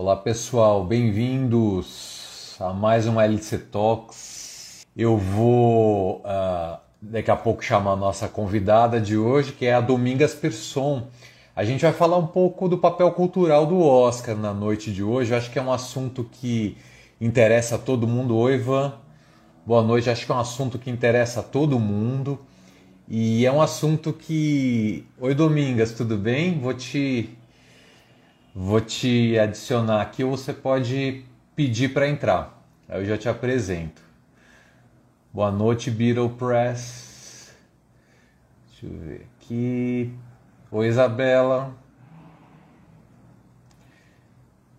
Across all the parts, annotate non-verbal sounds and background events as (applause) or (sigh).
Olá pessoal, bem-vindos a mais um LC Talks. Eu vou uh, daqui a pouco chamar a nossa convidada de hoje, que é a Domingas Persson. A gente vai falar um pouco do papel cultural do Oscar na noite de hoje. Eu acho que é um assunto que interessa a todo mundo. Oi, Ivan. Boa noite. Acho que é um assunto que interessa a todo mundo. E é um assunto que. Oi, Domingas, tudo bem? Vou te Vou te adicionar aqui ou você pode pedir para entrar. Aí eu já te apresento. Boa noite, Beetle Press. Deixa eu ver aqui. Oi, Isabela.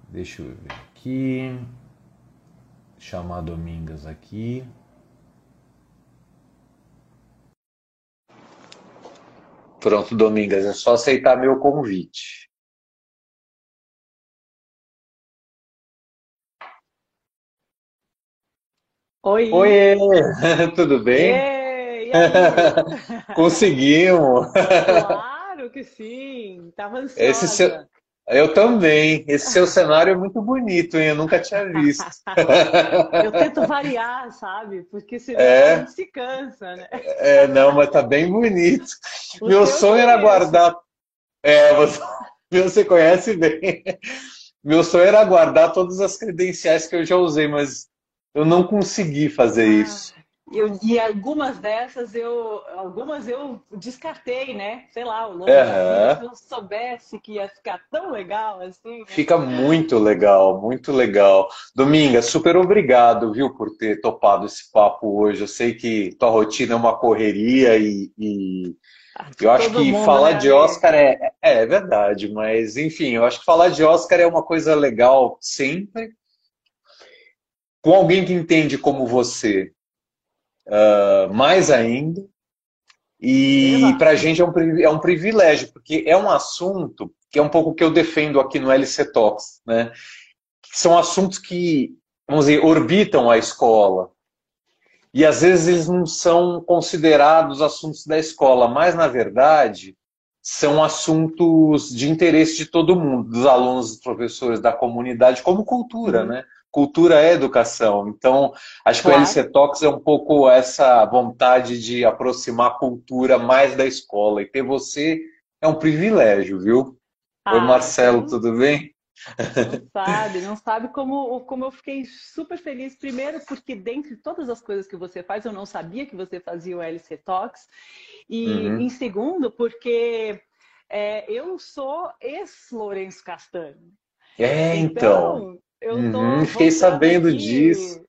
Deixa eu ver aqui. Chamar Domingas aqui. Pronto, Domingas, é só aceitar meu convite. Oi! Oi, (laughs) tudo bem? Ei, (laughs) Conseguimos! Claro que sim! Tava ansiosa. Esse seu... Eu também. Esse seu (laughs) cenário é muito bonito, hein? Eu nunca tinha visto. Eu tento variar, sabe? Porque senão é. a gente se cansa, né? É, não, mas tá bem bonito. O Meu sonho era guardar. É, você... você conhece bem. Meu sonho era guardar todas as credenciais que eu já usei, mas eu não consegui fazer ah, isso. Eu, e algumas dessas eu, algumas eu descartei, né? Sei lá, o nome uhum. se eu soubesse que ia ficar tão legal assim. Né? Fica muito legal, muito legal. Dominga, super obrigado, viu, por ter topado esse papo hoje. Eu sei que tua rotina é uma correria e, e... Ah, eu acho que falar né? de Oscar é, é, é verdade, mas enfim, eu acho que falar de Oscar é uma coisa legal sempre com alguém que entende como você, uh, mais ainda. E para a gente é um, é um privilégio, porque é um assunto que é um pouco o que eu defendo aqui no LC Talks, né? são assuntos que, vamos dizer, orbitam a escola. E às vezes eles não são considerados assuntos da escola, mas na verdade são assuntos de interesse de todo mundo, dos alunos, dos professores, da comunidade, como cultura, uhum. né? Cultura é educação. Então, acho claro. que o LC Talks é um pouco essa vontade de aproximar a cultura mais da escola. E ter você é um privilégio, viu? Ah, Oi, Marcelo, tudo bem? Não sabe, não sabe como, como eu fiquei super feliz. Primeiro, porque dentre todas as coisas que você faz, eu não sabia que você fazia o LC Talks. E uhum. em segundo, porque é, eu sou ex-Lourenço Castanho. É, então. então eu uhum, fiquei sabendo aqui. disso.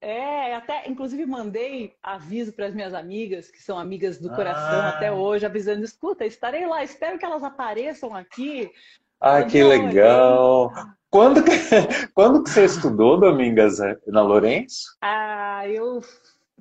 É, até inclusive mandei aviso para as minhas amigas, que são amigas do coração ah. até hoje, avisando: escuta, estarei lá, espero que elas apareçam aqui. Ah, que legal! Quando que, (laughs) quando que você estudou, Domingas, na Lourenço? Ah, eu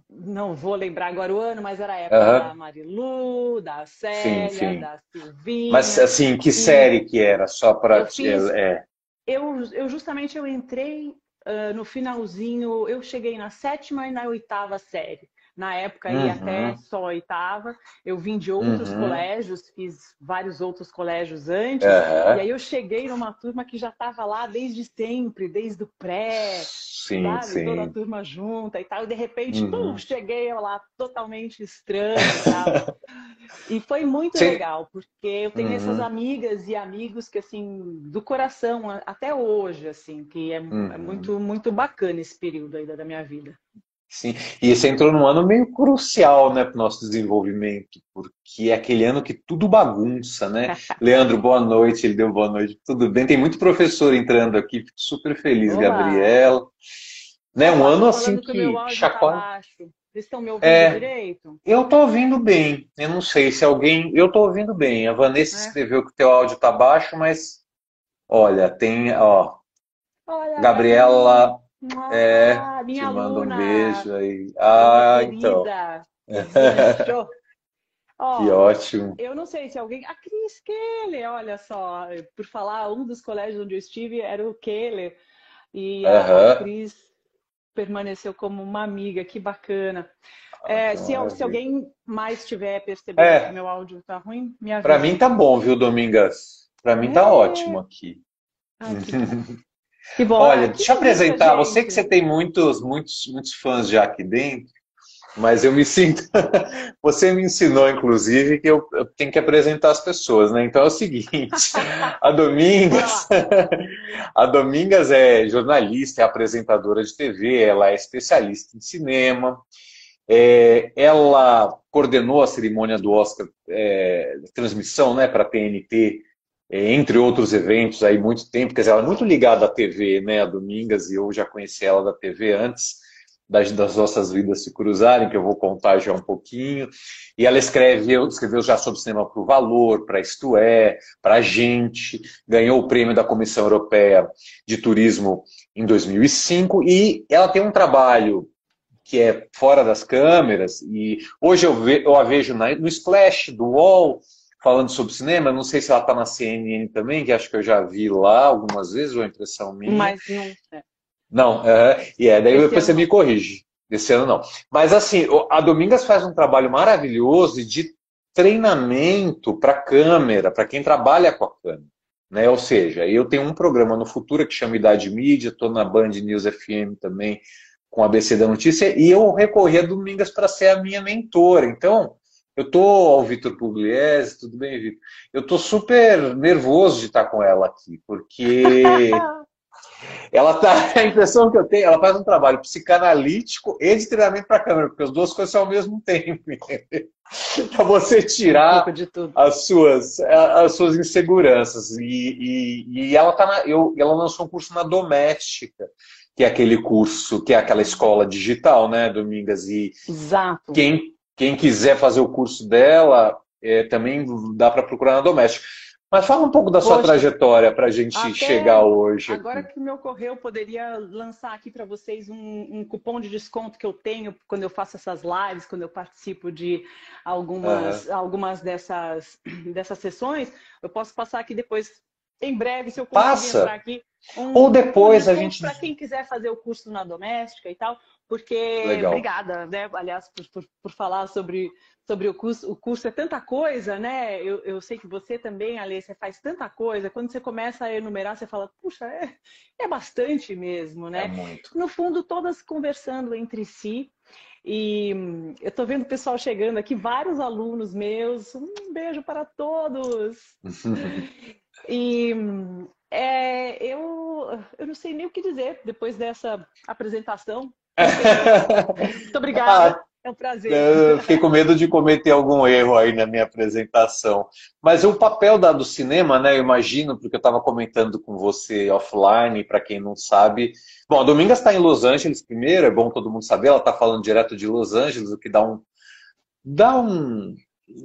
não vou lembrar agora o ano, mas era a época uhum. da Marilu, da Célia, sim, sim. da Silvinha. Mas assim, que série que era? Só para... É eu, eu justamente eu entrei uh, no finalzinho, eu cheguei na sétima e na oitava série. Na época uhum. ia até só oitava. Eu vim de outros uhum. colégios, fiz vários outros colégios antes. Uhum. E aí eu cheguei numa turma que já estava lá desde sempre, desde o pré, sim, sabe? Sim. Toda a turma junta e tal. E de repente, uhum. pum, cheguei lá totalmente estranho e tal. (laughs) e foi muito sim. legal, porque eu tenho essas uhum. amigas e amigos que, assim, do coração até hoje, assim, que é, é uhum. muito, muito bacana esse período ainda da minha vida. Sim, e esse entrou num ano meio crucial, né, para o nosso desenvolvimento, porque é aquele ano que tudo bagunça, né? Leandro, boa noite, ele deu boa noite, tudo bem? Tem muito professor entrando aqui, fico super feliz, Olá. Gabriela. Né, um ano assim que, que chacoalha. Tá Vocês estão me ouvindo é, direito? Eu estou ouvindo bem, eu não sei se alguém... Eu estou ouvindo bem, a Vanessa é. escreveu que o teu áudio está baixo, mas olha, tem, ó... Olha, Gabriela... É, ah, minha te mando aluna, um beijo aí. Ah, então. Oh, (laughs) que ótimo. Eu não sei se alguém. A Cris Keller, olha só, por falar, um dos colégios onde eu estive era o Keller. E uh -huh. a Cris permaneceu como uma amiga, que bacana. É, se, se, alguém mais tiver percebido é. que meu áudio tá ruim, me avisa. Para mim tá bom, viu, Domingas? Para mim tá é. tá ótimo aqui. Ah, (laughs) que Que bom. Olha, deixa eu apresentar. Gente. Você que você tem muitos, muitos, muitos fãs já aqui dentro, mas eu me sinto. (laughs) Você me ensinou, inclusive, que eu, tenho que apresentar as pessoas, né? Então é o seguinte: (laughs) a Domingas, (laughs) a Domingas é jornalista, é apresentadora de TV, ela é especialista em cinema. É, ela coordenou a cerimônia do Oscar, é, transmissão né, para a TNT entre outros eventos aí muito tempo, quer dizer, ela é muito ligada à TV, né, a Domingas, e eu já conheci ela da TV antes das, das nossas vidas se cruzarem, que eu vou contar já um pouquinho, e ela escreveu, escreveu já sobre cinema para o Valor, para Isto É, para a Gente, ganhou o prêmio da Comissão Europeia de Turismo em 2005, e ela tem um trabalho que é fora das câmeras, e hoje eu, ve, eu a vejo na, no Splash, do UOL, falando sobre cinema. Não sei se ela está na CNN também, que acho que eu já vi lá algumas vezes, ou a impressão minha. Mas não. É. Não, é, e é, daí Esse depois você me corrige. Esse ano não. Mas assim, a Domingas faz um trabalho maravilhoso de treinamento para câmera, para quem trabalha com a câmera. Né? Ou seja, eu tenho um programa no futuro que chama Idade Mídia, estou na Band News FM também com a ABC da Notícia, e eu recorri a Domingas para ser a minha mentora. Então, eu tô ao Vitor Pugliese, tudo bem, Vitor? Eu tô super nervoso de estar com ela aqui, porque (laughs) ela tá, a impressão que eu tenho, ela faz um trabalho psicanalítico e de treinamento para a câmera, porque as duas coisas são ao mesmo (laughs) tempo. para você tirar um as suas as suas inseguranças e, e, e ela tá na, eu, ela lançou um curso na doméstica que é aquele curso que é aquela escola digital né Domingas e Exato. quem quem quiser fazer o curso dela, é, também dá para procurar na Doméstica. Mas fala um pouco da sua Poxa, trajetória para a gente chegar hoje. Agora que me ocorreu, eu poderia lançar aqui para vocês um, um, cupom de desconto que eu tenho quando eu faço essas lives, quando eu participo de algumas, uhum. algumas dessas, dessas sessões. Eu posso passar aqui depois, em breve, se eu conseguir Passa. entrar aqui. Um, Ou depois um a gente. Para quem quiser fazer o curso na doméstica e tal, porque Legal. obrigada, né? Aliás, por, por, por, falar sobre, sobre o curso. O curso é tanta coisa, né? Eu, eu sei que você também, Alê, você faz tanta coisa. Quando você começa a enumerar, você fala, puxa, é, é bastante mesmo, né? É muito. No fundo, todas conversando entre si. E eu estou vendo o pessoal chegando aqui, vários alunos meus. Um beijo para todos! (laughs) e é, eu, eu não sei nem o que dizer depois dessa apresentação. Muito obrigada. (laughs) É um prazer. Eu fiquei com medo de cometer algum erro aí na minha apresentação. Mas o papel da, do cinema, né? Eu imagino, porque eu estava comentando com você offline, para quem não sabe. Bom, a Domingas está em Los Angeles primeiro, é bom todo mundo saber. Ela está falando direto de Los Angeles, o que dá um, dá um,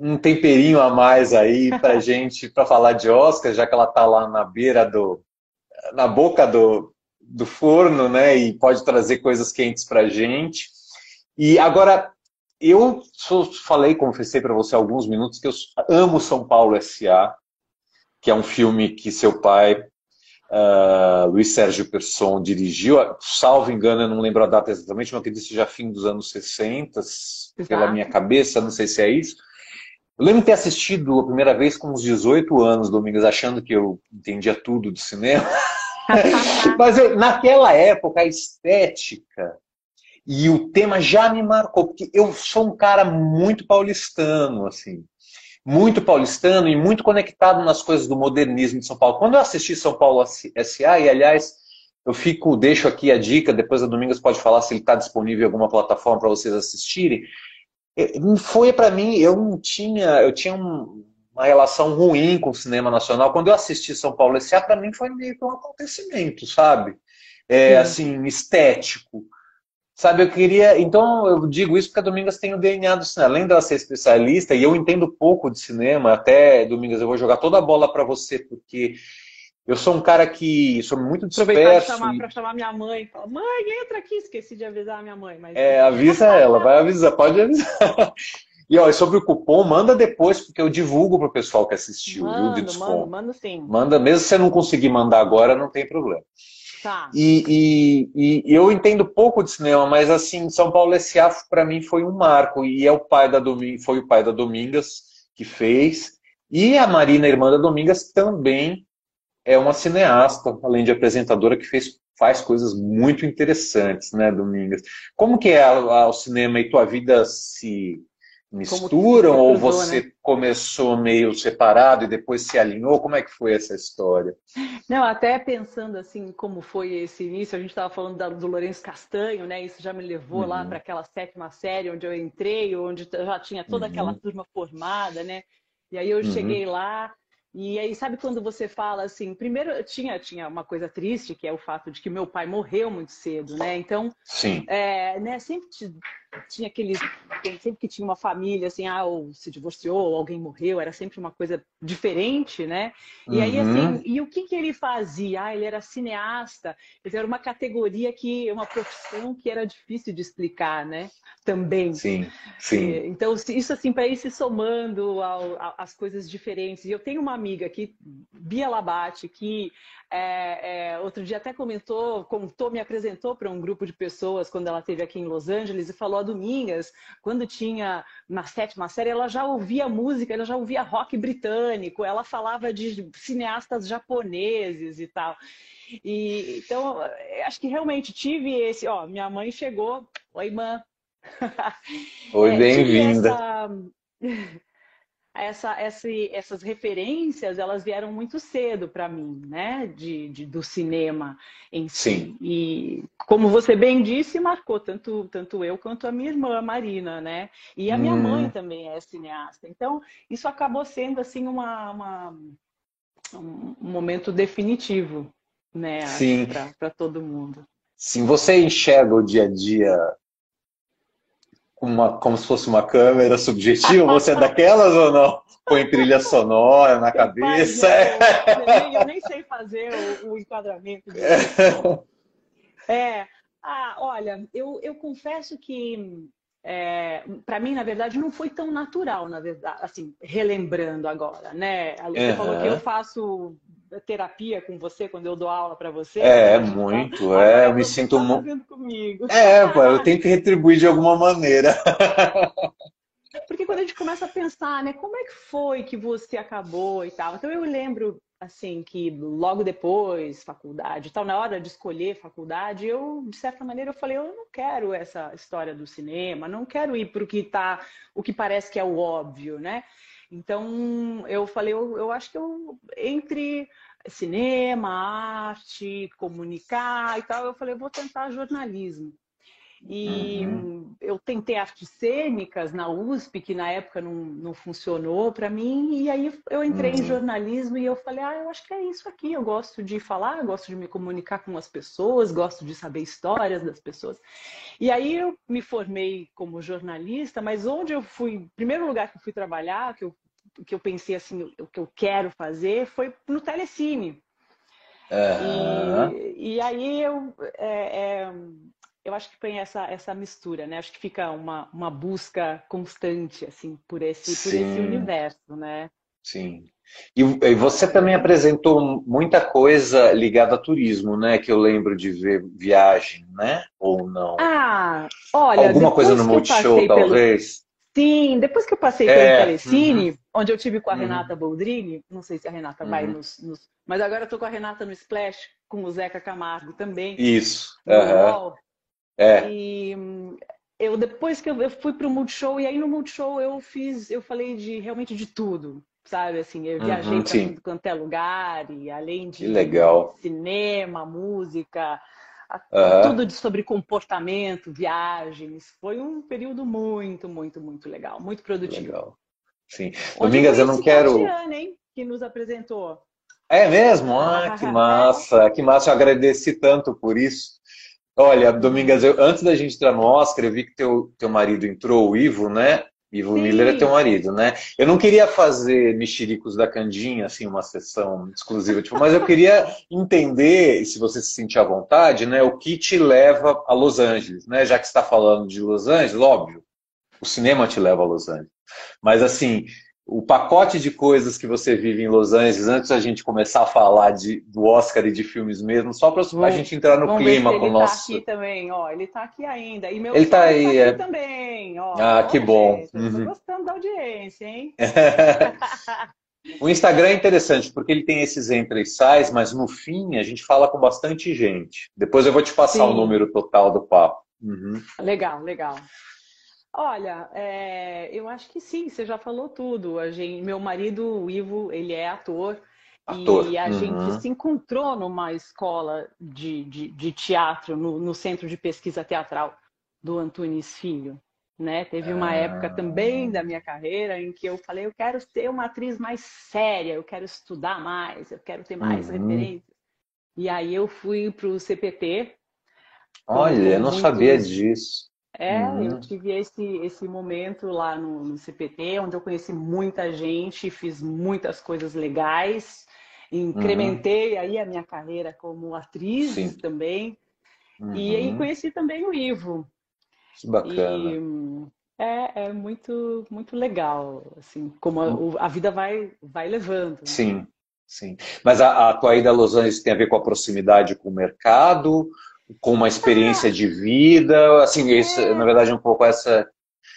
um temperinho a mais aí para (laughs) gente, para falar de Oscar, já que ela está lá na beira do, na boca do, do forno, né? E pode trazer coisas quentes para a gente. E agora, eu falei, confessei para você há alguns minutos que eu amo São Paulo S.A., que é um filme que seu pai, uh, Luiz Sérgio Persson, dirigiu. Salvo engano, eu não lembro a data exatamente, mas acredito que seja fim dos anos 60, Exato. pela minha cabeça, não sei se é isso. Eu lembro de ter assistido a primeira vez com uns 18 anos, Domingos, achando que eu entendia tudo de cinema. (laughs) Mas eu, naquela época, a estética e o tema já me marcou, porque eu sou um cara muito paulistano, assim. Muito paulistano e muito conectado nas coisas do modernismo de São Paulo. Quando eu assisti São Paulo S.A., e aliás, eu fico, deixo aqui a dica, depois a Domingos pode falar se ele está disponível em alguma plataforma para vocês assistirem. Foi para mim, eu não tinha, eu tinha um, uma relação ruim com o cinema nacional. Quando eu assisti São Paulo S.A., para mim foi meio que um acontecimento, sabe? É, assim, estético. Sabe, eu queria. Então, eu digo isso porque a Domingas tem o DNA do cinema. Além dela ser especialista, e eu entendo pouco de cinema, até, Domingas, eu vou jogar toda a bola para você, porque eu sou um cara que sou muito disperso. Para chamar, e... chamar minha mãe. Fala, mãe, entra aqui. Esqueci de avisar a minha mãe. Mas... É, avisa ela, vai avisar, pode avisar. E ó, sobre o cupom, manda depois, porque eu divulgo para o pessoal que assistiu, mando, viu? De desconto. Manda, manda sim. Manda, mesmo se você não conseguir mandar agora, não tem problema. Tá. E, e, e, eu entendo pouco de cinema, mas assim, São Paulo S.A. para mim foi um marco. E é o pai da Doming... foi o pai da Domingas que fez. E a Marina, irmã da Domingas, também é uma cineasta, além de apresentadora, que fez, faz coisas muito interessantes, né, Domingas? Como que é o cinema e tua vida se misturam ou você né? começou meio separado e depois se alinhou? Como é que foi essa história? Não, até pensando assim como foi esse início, a gente estava falando da, do Lourenço Castanho, né? Isso já me levou uhum. lá para aquela sétima série onde eu entrei, onde já tinha toda uhum. aquela turma formada, né? E aí eu uhum. cheguei lá e aí, sabe quando você fala assim, primeiro tinha, tinha uma coisa triste, que é o fato de que meu pai morreu muito cedo, né? Então, Sim. É, né, sempre tinha aqueles. Sempre que tinha uma família, assim, ah, ou se divorciou, ou alguém morreu, era sempre uma coisa diferente, né? E aí, assim, uhum. e o que, que ele fazia? Ah, ele era cineasta, era uma categoria que, uma profissão que era difícil de explicar, né? Também. Sim, sim. Então, isso, assim, para ir se somando às coisas diferentes. E eu tenho uma amiga aqui, Bia Labate, que é, é, outro dia até comentou, contou, me apresentou para um grupo de pessoas quando ela esteve aqui em Los Angeles e falou a Domingas, quando tinha na sétima série, ela já ouvia música, ela já ouvia rock britânico, ela falava de cineastas japoneses e tal. E, então, acho que realmente tive esse, ó, minha mãe chegou, oi, mãe. (laughs) Oi, é, bem-vinda. (laughs) Essa essa, essa, essas referências elas vieram muito cedo para mim, né? De, de, do cinema em si. Sim. E como você bem disse, marcou tanto, tanto eu quanto a minha irmã Marina, né? E a minha hum. mãe também é cineasta. Então isso acabou sendo assim uma, uma um momento definitivo, né? Para todo mundo. Sim, você enxerga o dia a dia uma, como se fosse uma câmera subjetiva? Você é (laughs) daquelas ou não? Põe trilha sonora na cabeça? eu, (laughs) nem, eu, nem, sei fazer o, o enquadramento. Disso. É, ah, olha, eu, eu confesso que é, para mim, na verdade, não foi tão natural, na verdade, assim, relembrando agora, né? Você uhum. falou que eu faço terapia com você quando eu dou aula para você. É, né? muito. É, eu me sinto tá muito. comigo. É, pô, eu tenho que retribuir de alguma maneira. (laughs) Porque quando a gente começa a pensar, né, como é que foi que você acabou e tal. Então eu lembro assim que logo depois faculdade, tal, na hora de escolher faculdade, eu de certa maneira eu falei, eu não quero essa história do cinema, não quero ir para o que tá, o que parece que é o óbvio, né? Então, eu falei, eu, eu acho que eu, entre cinema, arte, comunicar e tal, eu falei, vou tentar jornalismo. E uhum. eu tentei artes cênicas na USP, que na época não, não funcionou para mim, e aí eu entrei uhum. em jornalismo e eu falei, ah, eu acho que é isso aqui, eu gosto de falar, gosto de me comunicar com as pessoas, gosto de saber histórias das pessoas. E aí eu me formei como jornalista, mas onde eu fui, primeiro lugar que eu fui trabalhar, que eu que eu pensei assim, o que eu quero fazer foi no Telecine. Uhum. E, e, aí eu, é, é, eu acho que tem essa, essa mistura, né? Acho que fica uma, uma busca constante assim por esse, por esse universo, né? Sim. E, e você também apresentou muita coisa ligada a turismo, né? Que eu lembro de ver viagem, né? Ou não? Ah, olha. Alguma coisa no Multishow, talvez? Sim, depois que eu passei pelo é, Telecine, uhum. onde eu tive com a uhum. Renata Boldrini, não sei se a Renata uhum. vai nos, nos, Mas agora eu tô com a Renata no Splash, com o Zeca Camargo também. Isso. Uhum. É. E eu depois que eu, eu fui para o Multishow, e aí no Multishow eu fiz, eu falei de realmente de tudo, sabe? Assim, eu viajei uhum, para quanto é lugar, e além de cinema, música, uhum. tudo sobre comportamento, viagens. Foi um período muito, muito, muito legal, muito produtivo. Legal. Sim. Domingas, eu não quero. Tatiana, hein, que nos apresentou. É mesmo? Ah, que massa, que massa. Eu agradeci tanto por isso. Olha, Domingas, eu, antes da gente entrar no Oscar, eu vi que teu, teu marido entrou, o Ivo, né? Ivo Sim. Miller é teu marido, né? Eu não queria fazer mexericos da Candinha, assim, uma sessão exclusiva, tipo, mas eu queria entender, se você se sentir à vontade, né, o que te leva a Los Angeles, né? Já que está falando de Los Angeles, óbvio, o cinema te leva a Los Angeles. Mas assim, o pacote de coisas que você vive em Los Angeles, antes da gente começar a falar de, do Oscar e de filmes mesmo, só para a gente entrar no clima com o nosso. Ele está aqui também, ó, ele está aqui ainda. E meu ele está aí, tá é... também, ó. Ah, que bom. Estou uhum. gostando da audiência, hein? (laughs) O Instagram é interessante porque ele tem esses entra e sais, mas no fim a gente fala com bastante gente. Depois eu vou te passar Sim. o número total do papo. Uhum. Legal, legal. Olha, é, eu acho que sim, você já falou tudo. A gente, meu marido, o Ivo, ele é ator. ator. E a uhum. gente se encontrou numa escola de, de, de teatro, no, no, Centro de Pesquisa Teatral do Antunes Filho. Né? Teve uma ah. época também da minha carreira em que eu falei, eu quero ser uma atriz mais séria, eu quero estudar mais, eu quero ter mais uhum. referências. E aí eu fui para o CPT. Olha, eu não muitos... sabia disso. É, uhum. eu tive esse, esse momento lá no, no, CPT, onde eu conheci muita gente, fiz muitas coisas legais, incrementei uhum. aí a minha carreira como atriz Sim. também. Uhum. E aí uhum. conheci também o Ivo. Que bacana. E, é, é muito, muito legal, assim, como a, a, vida vai, vai levando. Né? Sim, sim. Mas a, a tua ida a Los Angeles tem a ver com a proximidade com o mercado? Com uma experiência de vida, assim, isso, é. na verdade, um pouco essa.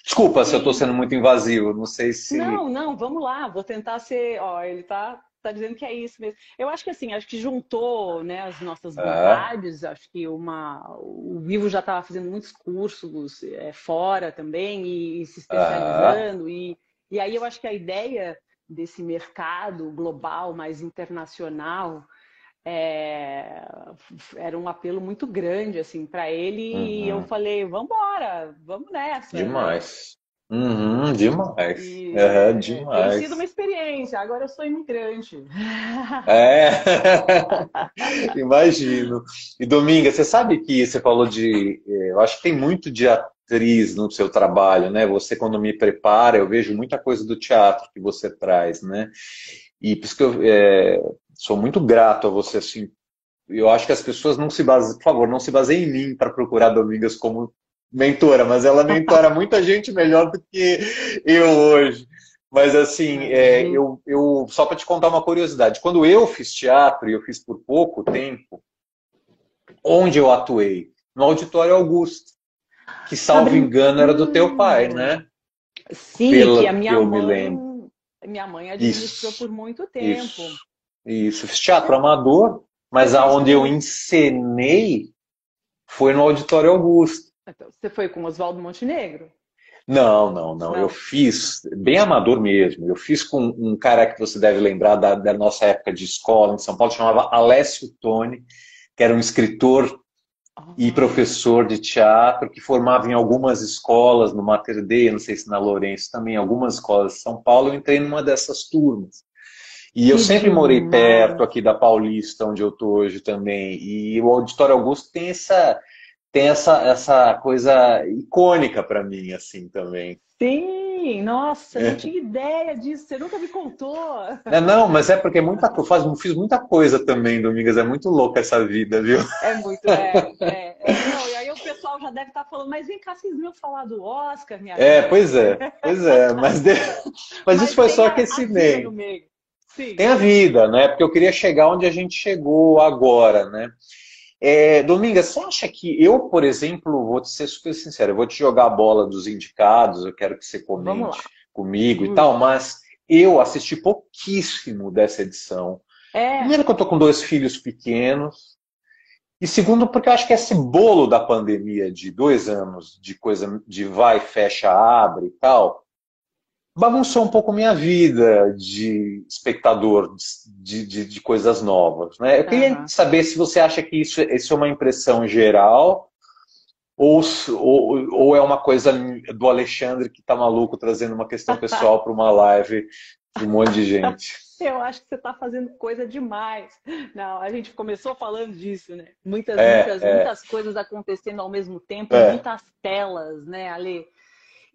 Desculpa Sim. se eu estou sendo muito invasivo, não sei se. Não, não, vamos lá, vou tentar ser. Ó, ele tá, tá dizendo que é isso mesmo. Eu acho que assim, acho que juntou né, as nossas vontades, é. acho que uma. O Vivo já estava fazendo muitos cursos é, fora também e, e se especializando. É. E, e aí eu acho que a ideia desse mercado global, mais internacional, é, era um apelo muito grande assim para ele uhum. e eu uhum. falei vamos embora vamos nessa. Demais. Uhum, demais. E, é, demais. tem sido uma experiência agora eu sou imigrante. É. (laughs) Imagino. E Dominga você sabe que você falou de é, eu acho que tem muito de atriz no seu trabalho né? Você quando me prepara eu vejo muita coisa do teatro que você traz né? E por isso que eu, é, sou muito grato a você, assim. Eu acho que as pessoas não se baseiam, por favor, não se baseiem em mim para procurar Domingas como mentora, mas ela mentora (laughs) muita gente melhor do que eu hoje. Mas assim, é, eu, eu só para te contar uma curiosidade, quando eu fiz teatro, e eu fiz por pouco tempo, onde eu atuei? No Auditório Augusto, que, salvo engano, era do teu pai, né? Sim, Pela, que a minha mãe, minha mãe administrou Isso. por muito tempo. Isso. Isso, fiz teatro amador, mas aonde eu encenei foi no Auditório Augusto. Então, você foi com Oswaldo Montenegro? Não, não, não, não, Eu fiz, bem amador mesmo. Eu fiz com um cara que você deve lembrar da, da nossa época de escola em São Paulo, chamava Alessio Toni, que era um escritor e professor de teatro que formava em algumas escolas, no Mater Dei, não sei se na Lourenço também, algumas escolas de São Paulo. Eu entrei numa dessas turmas. E eu sempre morei perto aqui da Paulista, onde eu tô hoje também. E o Auditório Augusto tem essa tem essa, essa coisa icônica para mim, assim, também. Sim, nossa, é. não tinha ideia disso, você nunca me contou. É, não, mas é porque muita, eu faz, fiz muita coisa também, Domingas, é muito louca essa vida, viu? É muito, é. é, é. Não, e aí o pessoal já deve estar tá falando, mas vem cá, vocês viram falar do Oscar, minha É, vida? pois é, pois é, mas, de... (laughs) mas, mas isso foi só aquecimento. Sim. Tem a vida, né? Porque eu queria chegar onde a gente chegou agora, né? É, Dominga, você acha que eu, por exemplo, vou te ser super sincero, eu vou te jogar a bola dos indicados, eu quero que você comente comigo hum. e tal, mas eu assisti pouquíssimo dessa edição. É. Primeiro que eu tô com dois filhos pequenos, e segundo porque eu acho que esse bolo da pandemia de dois anos de coisa de vai, fecha, abre e tal, bagunçou um pouco minha vida de espectador de, de, de coisas novas. Né? Eu queria uhum. saber se você acha que isso, isso é uma impressão geral ou, ou, ou é uma coisa do Alexandre que está maluco trazendo uma questão pessoal para uma live de um monte de gente. (laughs) Eu acho que você está fazendo coisa demais. Não, a gente começou falando disso, né? Muitas, é, muitas, é. muitas coisas acontecendo ao mesmo tempo, é. muitas telas, né, Ale?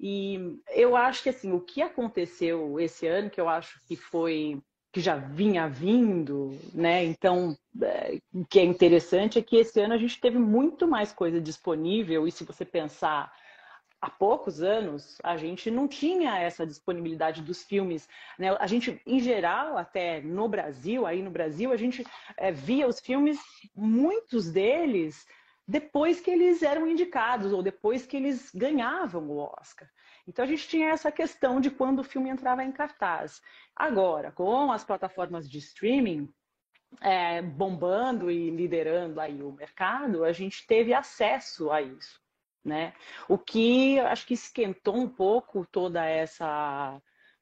E eu acho que assim, o que aconteceu esse ano, que eu acho que foi que já vinha vindo, né? Então, é, o que é interessante é que esse ano a gente teve muito mais coisa disponível, e se você pensar há poucos anos, a gente não tinha essa disponibilidade dos filmes. Né? A gente, em geral, até no Brasil, aí no Brasil, a gente é, via os filmes, muitos deles depois que eles eram indicados ou depois que eles ganhavam o Oscar. Então a gente tinha essa questão de quando o filme entrava em cartaz. Agora, com as plataformas de streaming é, bombando e liderando aí o mercado, a gente teve acesso a isso, né? O que acho que esquentou um pouco toda essa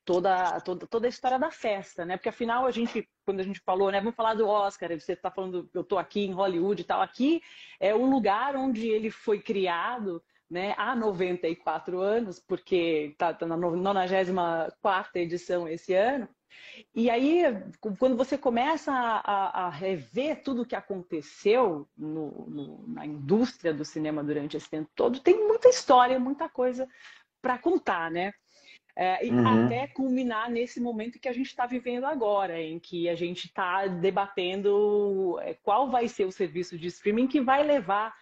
toda, toda, toda a história da festa, né? Porque afinal a gente, quando a gente falou, né? Vamos falar do Oscar, você está falando, eu estou aqui em Hollywood e tal. Aqui é um lugar onde ele foi criado né, há 94 anos, porque está tá na 94 edição esse ano. E aí, quando você começa a, a rever tudo o que aconteceu no, no, na indústria do cinema durante esse tempo todo, tem muita história, muita coisa para contar, né? É, e uhum. até culminar nesse momento que a gente está vivendo agora, em que a gente está debatendo é, qual vai ser o serviço de streaming que vai levar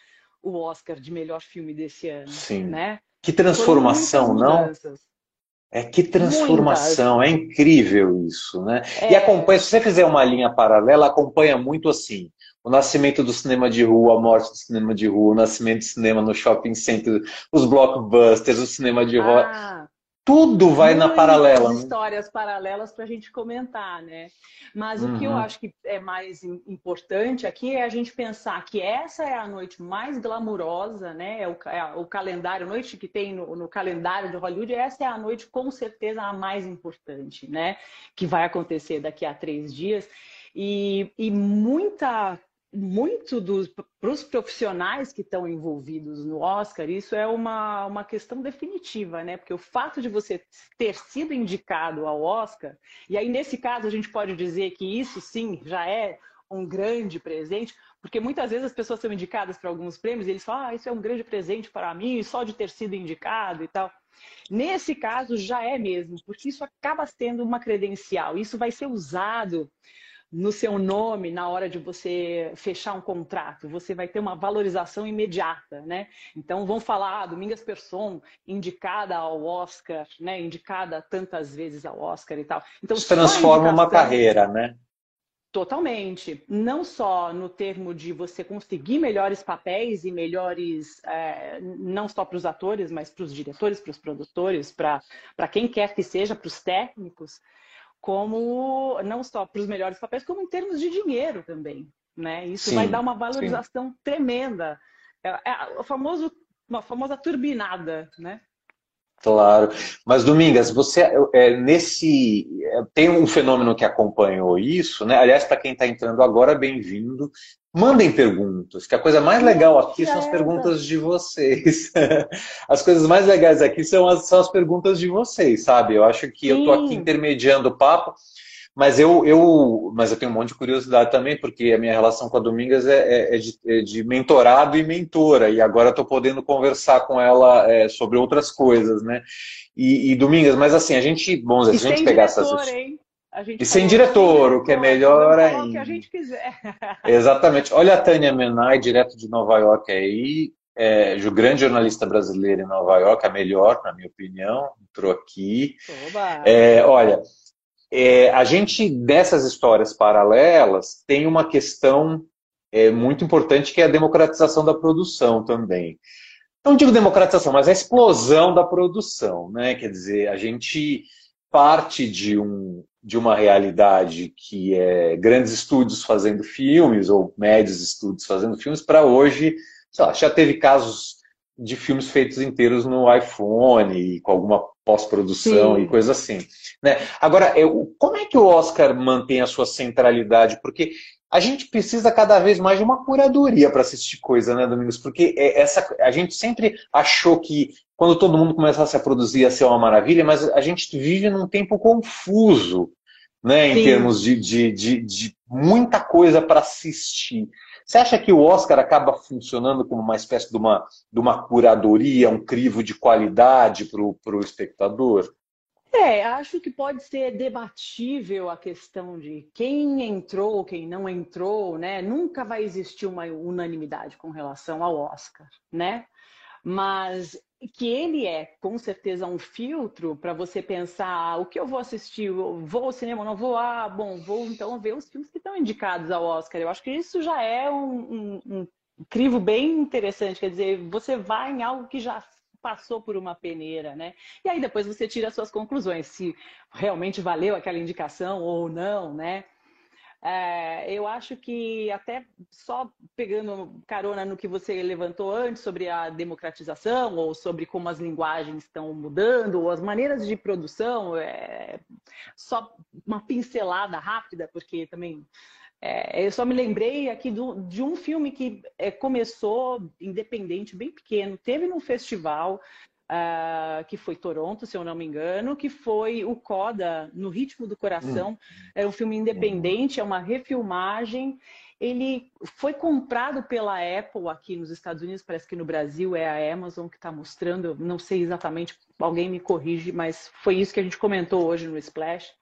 o Oscar de melhor filme desse ano. Sim. Né? Que transformação, não? É que transformação, Muitas. é incrível isso, né? É... E acompanha, se você fizer uma linha paralela, acompanha muito assim. O nascimento do cinema de rua, a morte do cinema de rua, o nascimento do cinema no shopping center, os blockbusters, o cinema de ah, tudo vai na paralela. Né? histórias paralelas para a gente comentar, né? Mas uhum. o que eu uhum. acho que é mais importante aqui é a gente pensar que essa é a noite mais glamurosa, né? É o, é o calendário, a noite que tem no, no, calendário de Hollywood, essa é a noite com certeza a mais importante, né? Que vai acontecer daqui a três dias. E, e muita muito para os profissionais que estão envolvidos no Oscar, isso é uma, uma questão definitiva, né? Porque o fato de você ter sido indicado ao Oscar, e aí nesse caso a gente pode dizer que isso sim já é um grande presente, porque muitas vezes as pessoas são indicadas para alguns prêmios e eles falam, ah, isso é um grande presente para mim, só de ter sido indicado e tal. Nesse caso já é mesmo, porque isso acaba sendo uma credencial, isso vai ser usado no seu nome na hora de você fechar um contrato. Você vai ter uma valorização imediata, né? Então vão falar, ah, Domingas Person, indicada ao Oscar, né? Indicada tantas vezes ao Oscar e tal. Então Isso transforma uma carreira, né? Totalmente. Não só no termo de você conseguir melhores papéis e melhores, é, não só para os atores, mas para os diretores, para os produtores, para quem quer que seja, para os técnicos como não só para os melhores papéis, como em termos de dinheiro também. Né? Isso sim, vai dar uma valorização sim. tremenda. É, é o famoso, uma famosa turbinada, né? Claro. Mas, Domingas, você é, nesse. É, tem um fenômeno que acompanhou isso, né? Aliás, para quem está entrando agora, bem-vindo. Mandem perguntas, que a coisa mais legal aqui são as perguntas de vocês. (laughs) As coisas mais legais aqui são as, são as perguntas de vocês, sabe? Eu acho que eu estou aqui intermediando o papo, mas eu, eu, mas eu tenho um monte de curiosidade também, porque a minha relação com a Domingas é, é, é, de, é de, mentorado e mentora, e agora estou podendo conversar com ela é, sobre outras coisas, né? E, e, Domingas, mas assim, a gente, bom, se a gente pegar diretor, essas. Hein? e sem diretor, o que é melhor ainda. O que a gente quiser. (laughs) Exatamente. Olha a Tânia Menai, direto de Nova York aí, é, grande jornalista brasileira em Nova York, a melhor, na minha opinião, entrou aqui. É, olha, é, a gente, dessas histórias paralelas, tem uma questão é, muito importante que é a democratização da produção também. Não digo democratização, mas a explosão da produção, né? Quer dizer, a gente parte de um, de uma realidade que é grandes estúdios fazendo filmes, ou médios estúdios fazendo filmes, para hoje, lá, já teve casos de filmes feitos inteiros no iPhone, e com alguma pós-produção e coisa assim. Né? Agora, como é que o Oscar mantém a sua centralidade? Porque a gente precisa cada vez mais de uma curadoria para assistir coisa, né, Domingos? Porque é essa, a gente sempre achou que quando todo mundo começasse a produzir ia ser uma maravilha, mas a gente vive num tempo confuso né, em Sim. termos de, de, de, de muita coisa para assistir. Você acha que o Oscar acaba funcionando como uma espécie de uma, de uma curadoria, um crivo de qualidade para o espectador? É, acho que pode ser debatível a questão de quem entrou, quem não entrou, né? Nunca vai existir uma unanimidade com relação ao Oscar, né? Mas que ele é com certeza um filtro para você pensar ah, o que eu vou assistir, vou ao cinema, não vou, ah, bom, vou então ver os filmes que estão indicados ao Oscar. Eu acho que isso já é um, um, um crivo bem interessante, quer dizer, você vai em algo que já passou por uma peneira, né? E aí depois você tira as suas conclusões, se realmente valeu aquela indicação ou não, né? É, eu acho que até só pegando carona no que você levantou antes sobre a democratização ou sobre como as linguagens estão mudando ou as maneiras de produção, é, só uma pincelada rápida, porque também é, eu só me lembrei aqui do, de um filme que é, começou independente, bem pequeno, teve num festival uh, que foi Toronto, se eu não me engano, que foi o Coda, No Ritmo do Coração. Hum. É um filme independente, é uma refilmagem. Ele foi comprado pela Apple aqui nos Estados Unidos, parece que no Brasil é a Amazon que está mostrando, não sei exatamente, alguém me corrige, mas foi isso que a gente comentou hoje no Splash.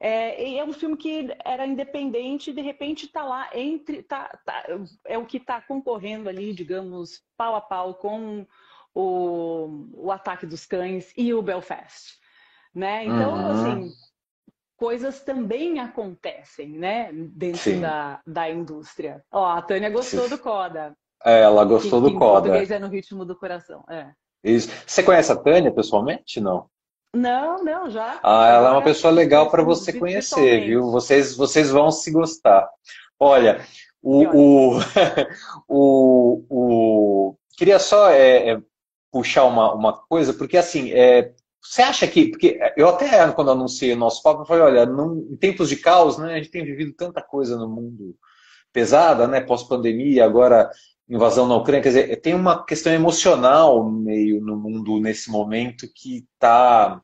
É, é um filme que era independente e de repente está lá entre. Tá, tá, é o que está concorrendo ali, digamos, pau a pau com o, o Ataque dos Cães e o Belfast, né? Então, uhum. assim, coisas também acontecem, né? Dentro da, da indústria. Ó, a Tânia gostou Sim. do Coda. É, ela gostou que, do que Coda. Em português é no ritmo do coração, é. Isso. Você conhece a Tânia pessoalmente? Não. Não, não, já. Ah, ela é uma pessoa legal para você conhecer, viu? Vocês, vocês vão se gostar. Olha, o, o, (laughs) o, o, queria só é, é puxar uma, uma coisa, porque assim, é, você acha que. Porque eu até, quando anunciei o nosso papo, eu falei, olha, em tempos de caos, né, a gente tem vivido tanta coisa no mundo pesada, né? Pós-pandemia, agora invasão na Ucrânia, quer dizer, tem uma questão emocional meio no mundo nesse momento que está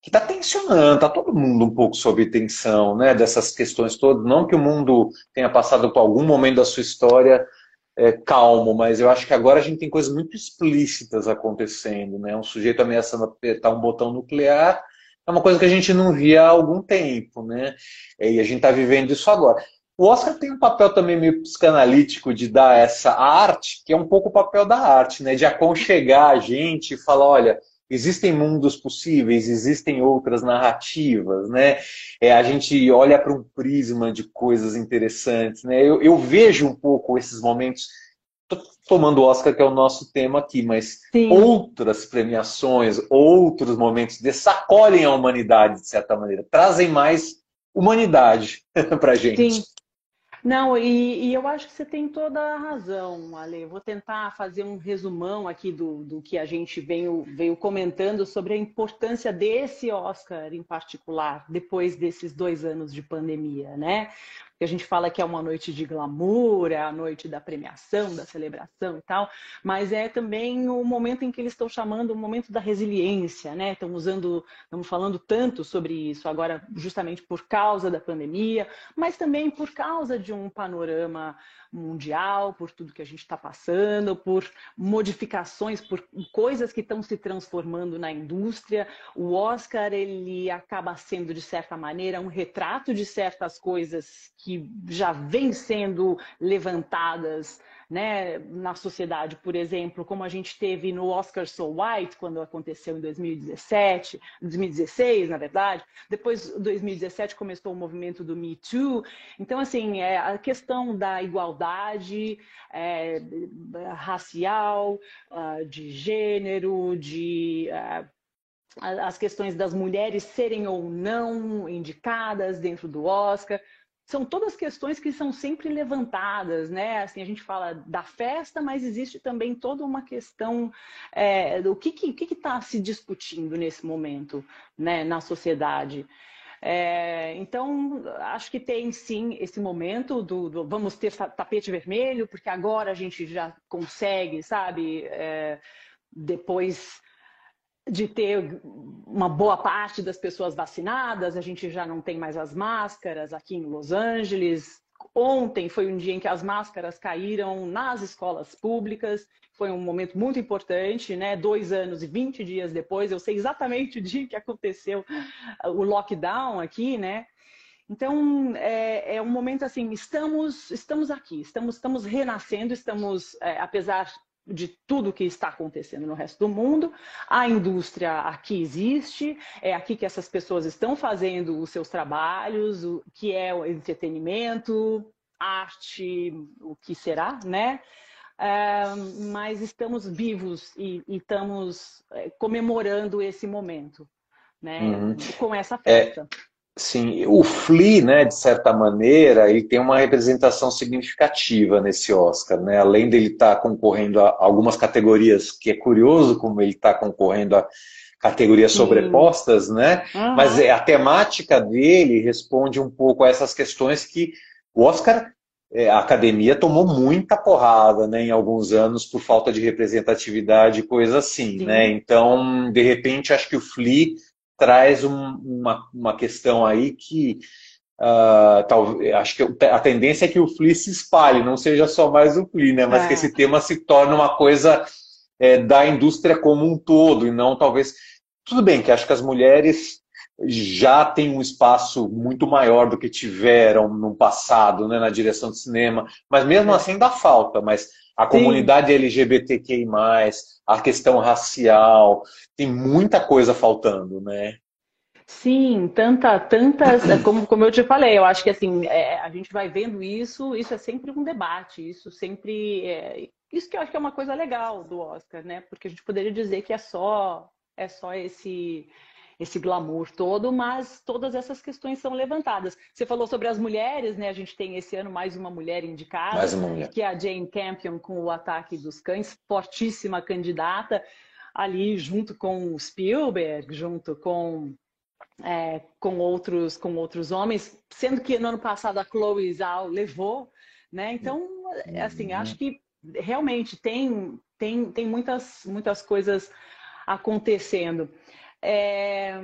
que está tensionando, está todo mundo um pouco sob tensão, né, dessas questões todas. Não que o mundo tenha passado por algum momento da sua história é, calmo, mas eu acho que agora a gente tem coisas muito explícitas acontecendo, né? Um sujeito ameaçando apertar um botão nuclear é uma coisa que a gente não via há algum tempo, né? E a gente está vivendo isso agora. O Oscar tem um papel também meio psicanalítico de dar essa arte, que é um pouco o papel da arte, né? De aconchegar a gente e falar, olha, existem mundos possíveis, existem outras narrativas, né? É, a gente olha para um prisma de coisas interessantes, né? Eu, eu vejo um pouco esses momentos, tomando o Oscar que é o nosso tema aqui, mas Sim. outras premiações, outros momentos sacolhem a humanidade de certa maneira, trazem mais humanidade (laughs) para gente. Sim. Não, e, e, eu acho que você tem toda a razão, Ale. Vou tentar fazer um resumão aqui do, do que a gente veio, veio comentando sobre a importância desse Oscar em particular, depois desses dois anos de pandemia, né? Que a gente fala que é uma noite de glamour, é a noite da premiação, da celebração e tal, mas é também o momento em que eles estão chamando o momento da resiliência, né? Estão usando, estamos falando tanto sobre isso agora, justamente por causa da pandemia, mas também por causa de um panorama mundial, por tudo que a gente está passando, por modificações, por coisas que estão se transformando na indústria. O Oscar ele acaba sendo de certa maneira um retrato de certas coisas que já vêm sendo levantadas né, na sociedade, por exemplo, como a gente teve no Oscar So White, quando aconteceu em 2017, 2016, na verdade. Depois, 2017, começou o movimento do Me Too. Então, assim, é, a questão da igualdade é, racial, uh, de gênero, de uh, as questões das mulheres serem ou não indicadas dentro do Oscar são todas questões que são sempre levantadas, né? Assim, a gente fala da festa, mas existe também toda uma questão é, do que está que, que que se discutindo nesse momento né, na sociedade. É, então, acho que tem sim esse momento do, do, vamos ter tapete vermelho, porque agora a gente já consegue, sabe, é, depois de ter uma boa parte das pessoas vacinadas, a gente já não tem mais as máscaras aqui em Los Angeles. Ontem foi um dia em que as máscaras caíram nas escolas públicas, foi um momento muito importante, né? Dois anos e 20 dias depois, eu sei exatamente o dia que aconteceu o lockdown aqui, né? Então, é, é, um momento assim, estamos, estamos aqui, estamos, estamos renascendo, estamos, é, apesar de tudo que está acontecendo no resto do mundo. A indústria aqui existe, é aqui que essas pessoas estão fazendo os seus trabalhos, o que é o entretenimento, arte, o que será, né? uh, mas estamos vivos e, e estamos é, comemorando esse momento, né? Uhum. Com essa festa. É... Sim, o Flea, né, de certa maneira, ele tem uma representação significativa nesse Oscar, né? Além dele estar tá concorrendo a algumas categorias, que é curioso como ele está concorrendo a categorias Sim. sobrepostas, né? Uhum. Mas é, a temática dele responde um pouco a essas questões que o Oscar, é, a academia tomou muita porrada, né, em alguns anos por falta de representatividade, coisa assim, Sim. né? Então, de repente, acho que o Flea traz um, uma, uma questão aí que uh, tal, acho que a tendência é que o Flea se espalhe, não seja só mais o Flea, né? Mas é. que esse tema se torne uma coisa é, da indústria como um todo, e não talvez. Tudo bem que acho que as mulheres já têm um espaço muito maior do que tiveram no passado, né, na direção de cinema, mas mesmo é. assim dá falta, mas a Sim. comunidade LGBTQI+, a questão racial, tem muita coisa faltando, né? Sim, tanta, tantas, é, como, como eu te falei, eu acho que assim, é, a gente vai vendo isso, isso é sempre um debate, isso sempre. É, isso que eu acho que é uma coisa legal do Oscar, né? Porque a gente poderia dizer que é só, é só esse esse glamour todo, mas todas essas questões são levantadas. Você falou sobre as mulheres, né? A gente tem esse ano mais uma mulher indicada, mais uma mulher. que é a Jane Campion com o Ataque dos Cães, fortíssima candidata, ali junto com o Spielberg, junto com é, com outros com outros homens, sendo que no ano passado a Chloe Zhao levou, né? Então, assim, uhum. acho que realmente tem tem tem muitas muitas coisas acontecendo. É,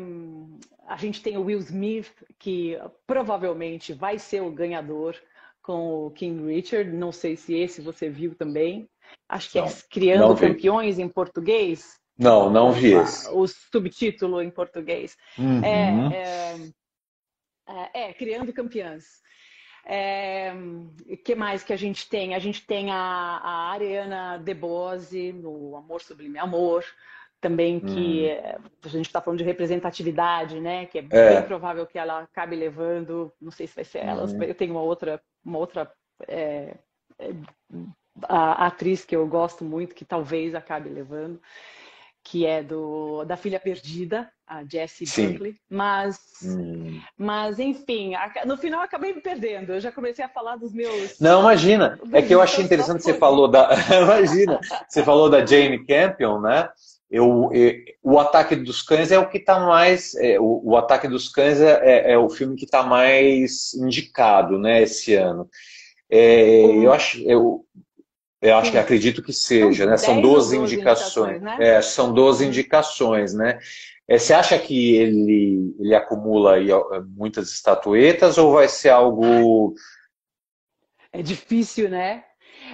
a gente tem o Will Smith, que provavelmente vai ser o ganhador com o King Richard. Não sei se esse você viu também. Acho que é não, é Criando Campeões em português. Não, não vi esse. O subtítulo em português. Uhum. É, é, é, é, Criando Campeãs. É, que mais que a gente tem? A gente tem a, a Ariana DeBose no Amor Sublime Amor também que hum. a gente está falando de representatividade, né? Que é, é, bem provável que ela acabe levando, não sei se vai ser ela, hum. eu tenho uma outra, uma outra é, é, atriz que eu gosto muito, que talvez acabe levando, que é do da filha perdida, a Jessie Buckley, mas, hum. mas enfim, no final acabei me perdendo. Eu já comecei a falar dos meus. Não, imagina. É que eu achei interessante você falou da. (laughs) imagina, você falou da Jane Campion, né? Eu, eu, o Ataque dos Cães é o que está mais. É, o, o, Ataque dos Cães é, é, é o filme que está mais indicado né, esse ano. É, uhum. Eu acho. Eu, eu acho que acredito que seja, né? São 12, 12 indicações. indicações né? É, são 12 indicações, né? É, você acha que ele, ele acumula aí muitas estatuetas ou vai ser algo. É difícil, né?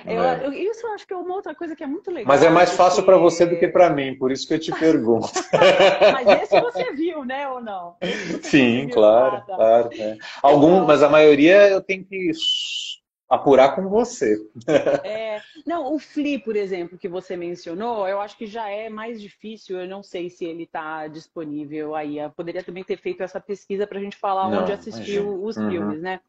Eu, é. eu, isso eu acho que é uma outra coisa que é muito legal. Mas é mais fácil porque... para você do que para mim, por isso que eu te (laughs) pergunto. (laughs) mas esse você viu, né, ou não? Sim, claro, claro. Né? Algum, então... mas a maioria eu tenho que apurar com você. É, não, o Flea, por exemplo, que você mencionou, eu acho que já é mais difícil. Eu não sei se ele está disponível aí. Eu poderia também ter feito essa pesquisa para a gente falar não, onde assistiu os uhum. filmes, né?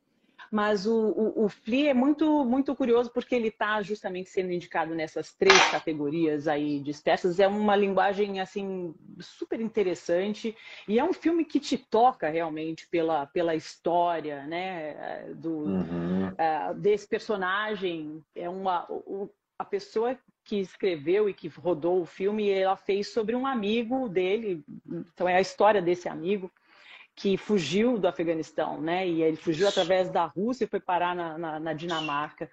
Mas o, o, o Flea é muito, muito curioso porque ele está justamente sendo indicado nessas três categorias aí espécies. É uma linguagem assim super interessante e é um filme que te toca realmente pela, pela história, né? Do, uhum. uh, desse personagem. É uma o, a pessoa que escreveu e que rodou o filme, ela fez sobre um amigo dele. Então é a história desse amigo que fugiu do Afeganistão, né? E ele fugiu através da Rússia e foi parar na, na, na Dinamarca.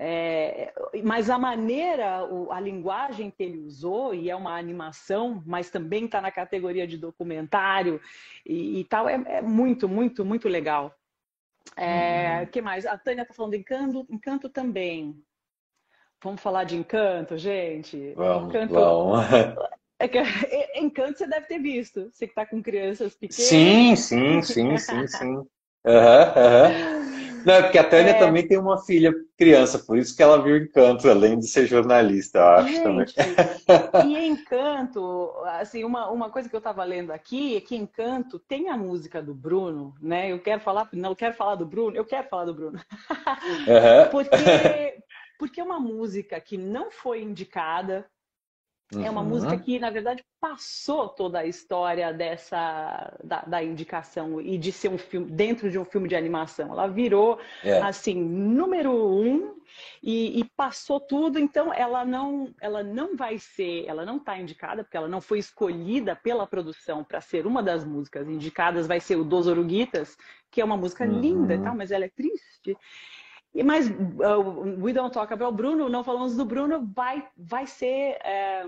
É, mas a maneira, a linguagem que ele usou, e é uma animação, mas também está na categoria de documentário e, e tal, é, é, muito, muito, muito legal. É, uhum. que mais? A Tânia está falando de encanto, encanto também. Vamos falar de encanto, gente? Vamos, encanto, vamos. (laughs) É que (laughs) Encanto você deve ter visto, você que está com crianças pequenas. Sim, sim, sim, sim, sim. Uhum, uhum. Não, porque a Tânia é... também tem uma filha criança, por isso que ela viu Encanto, além de ser jornalista, eu acho Gente, também. (laughs) E Encanto, assim, uma, uma coisa que eu estava lendo aqui é que Encanto tem a música do Bruno, né? Eu quero falar, não, eu quero falar do Bruno, eu quero falar do Bruno. Uhum. (laughs) Porque porque é uma música que não foi indicada, Uhum. É uma música uhum. que, na verdade, passou toda a história dessa da, da, indicação e de ser um filme dentro de um filme de animação. Ela virou é. assim número um e, e, passou tudo. Então, ela não ela não vai ser, ela não está indicada porque ela não foi escolhida pela produção para ser uma das músicas indicadas. Vai ser o Dos Oruguitas, que é uma música uhum. linda, e tal, mas ela é triste. E mas uh, We Don't Talk About Bruno, não falamos do Bruno, vai, vai ser é,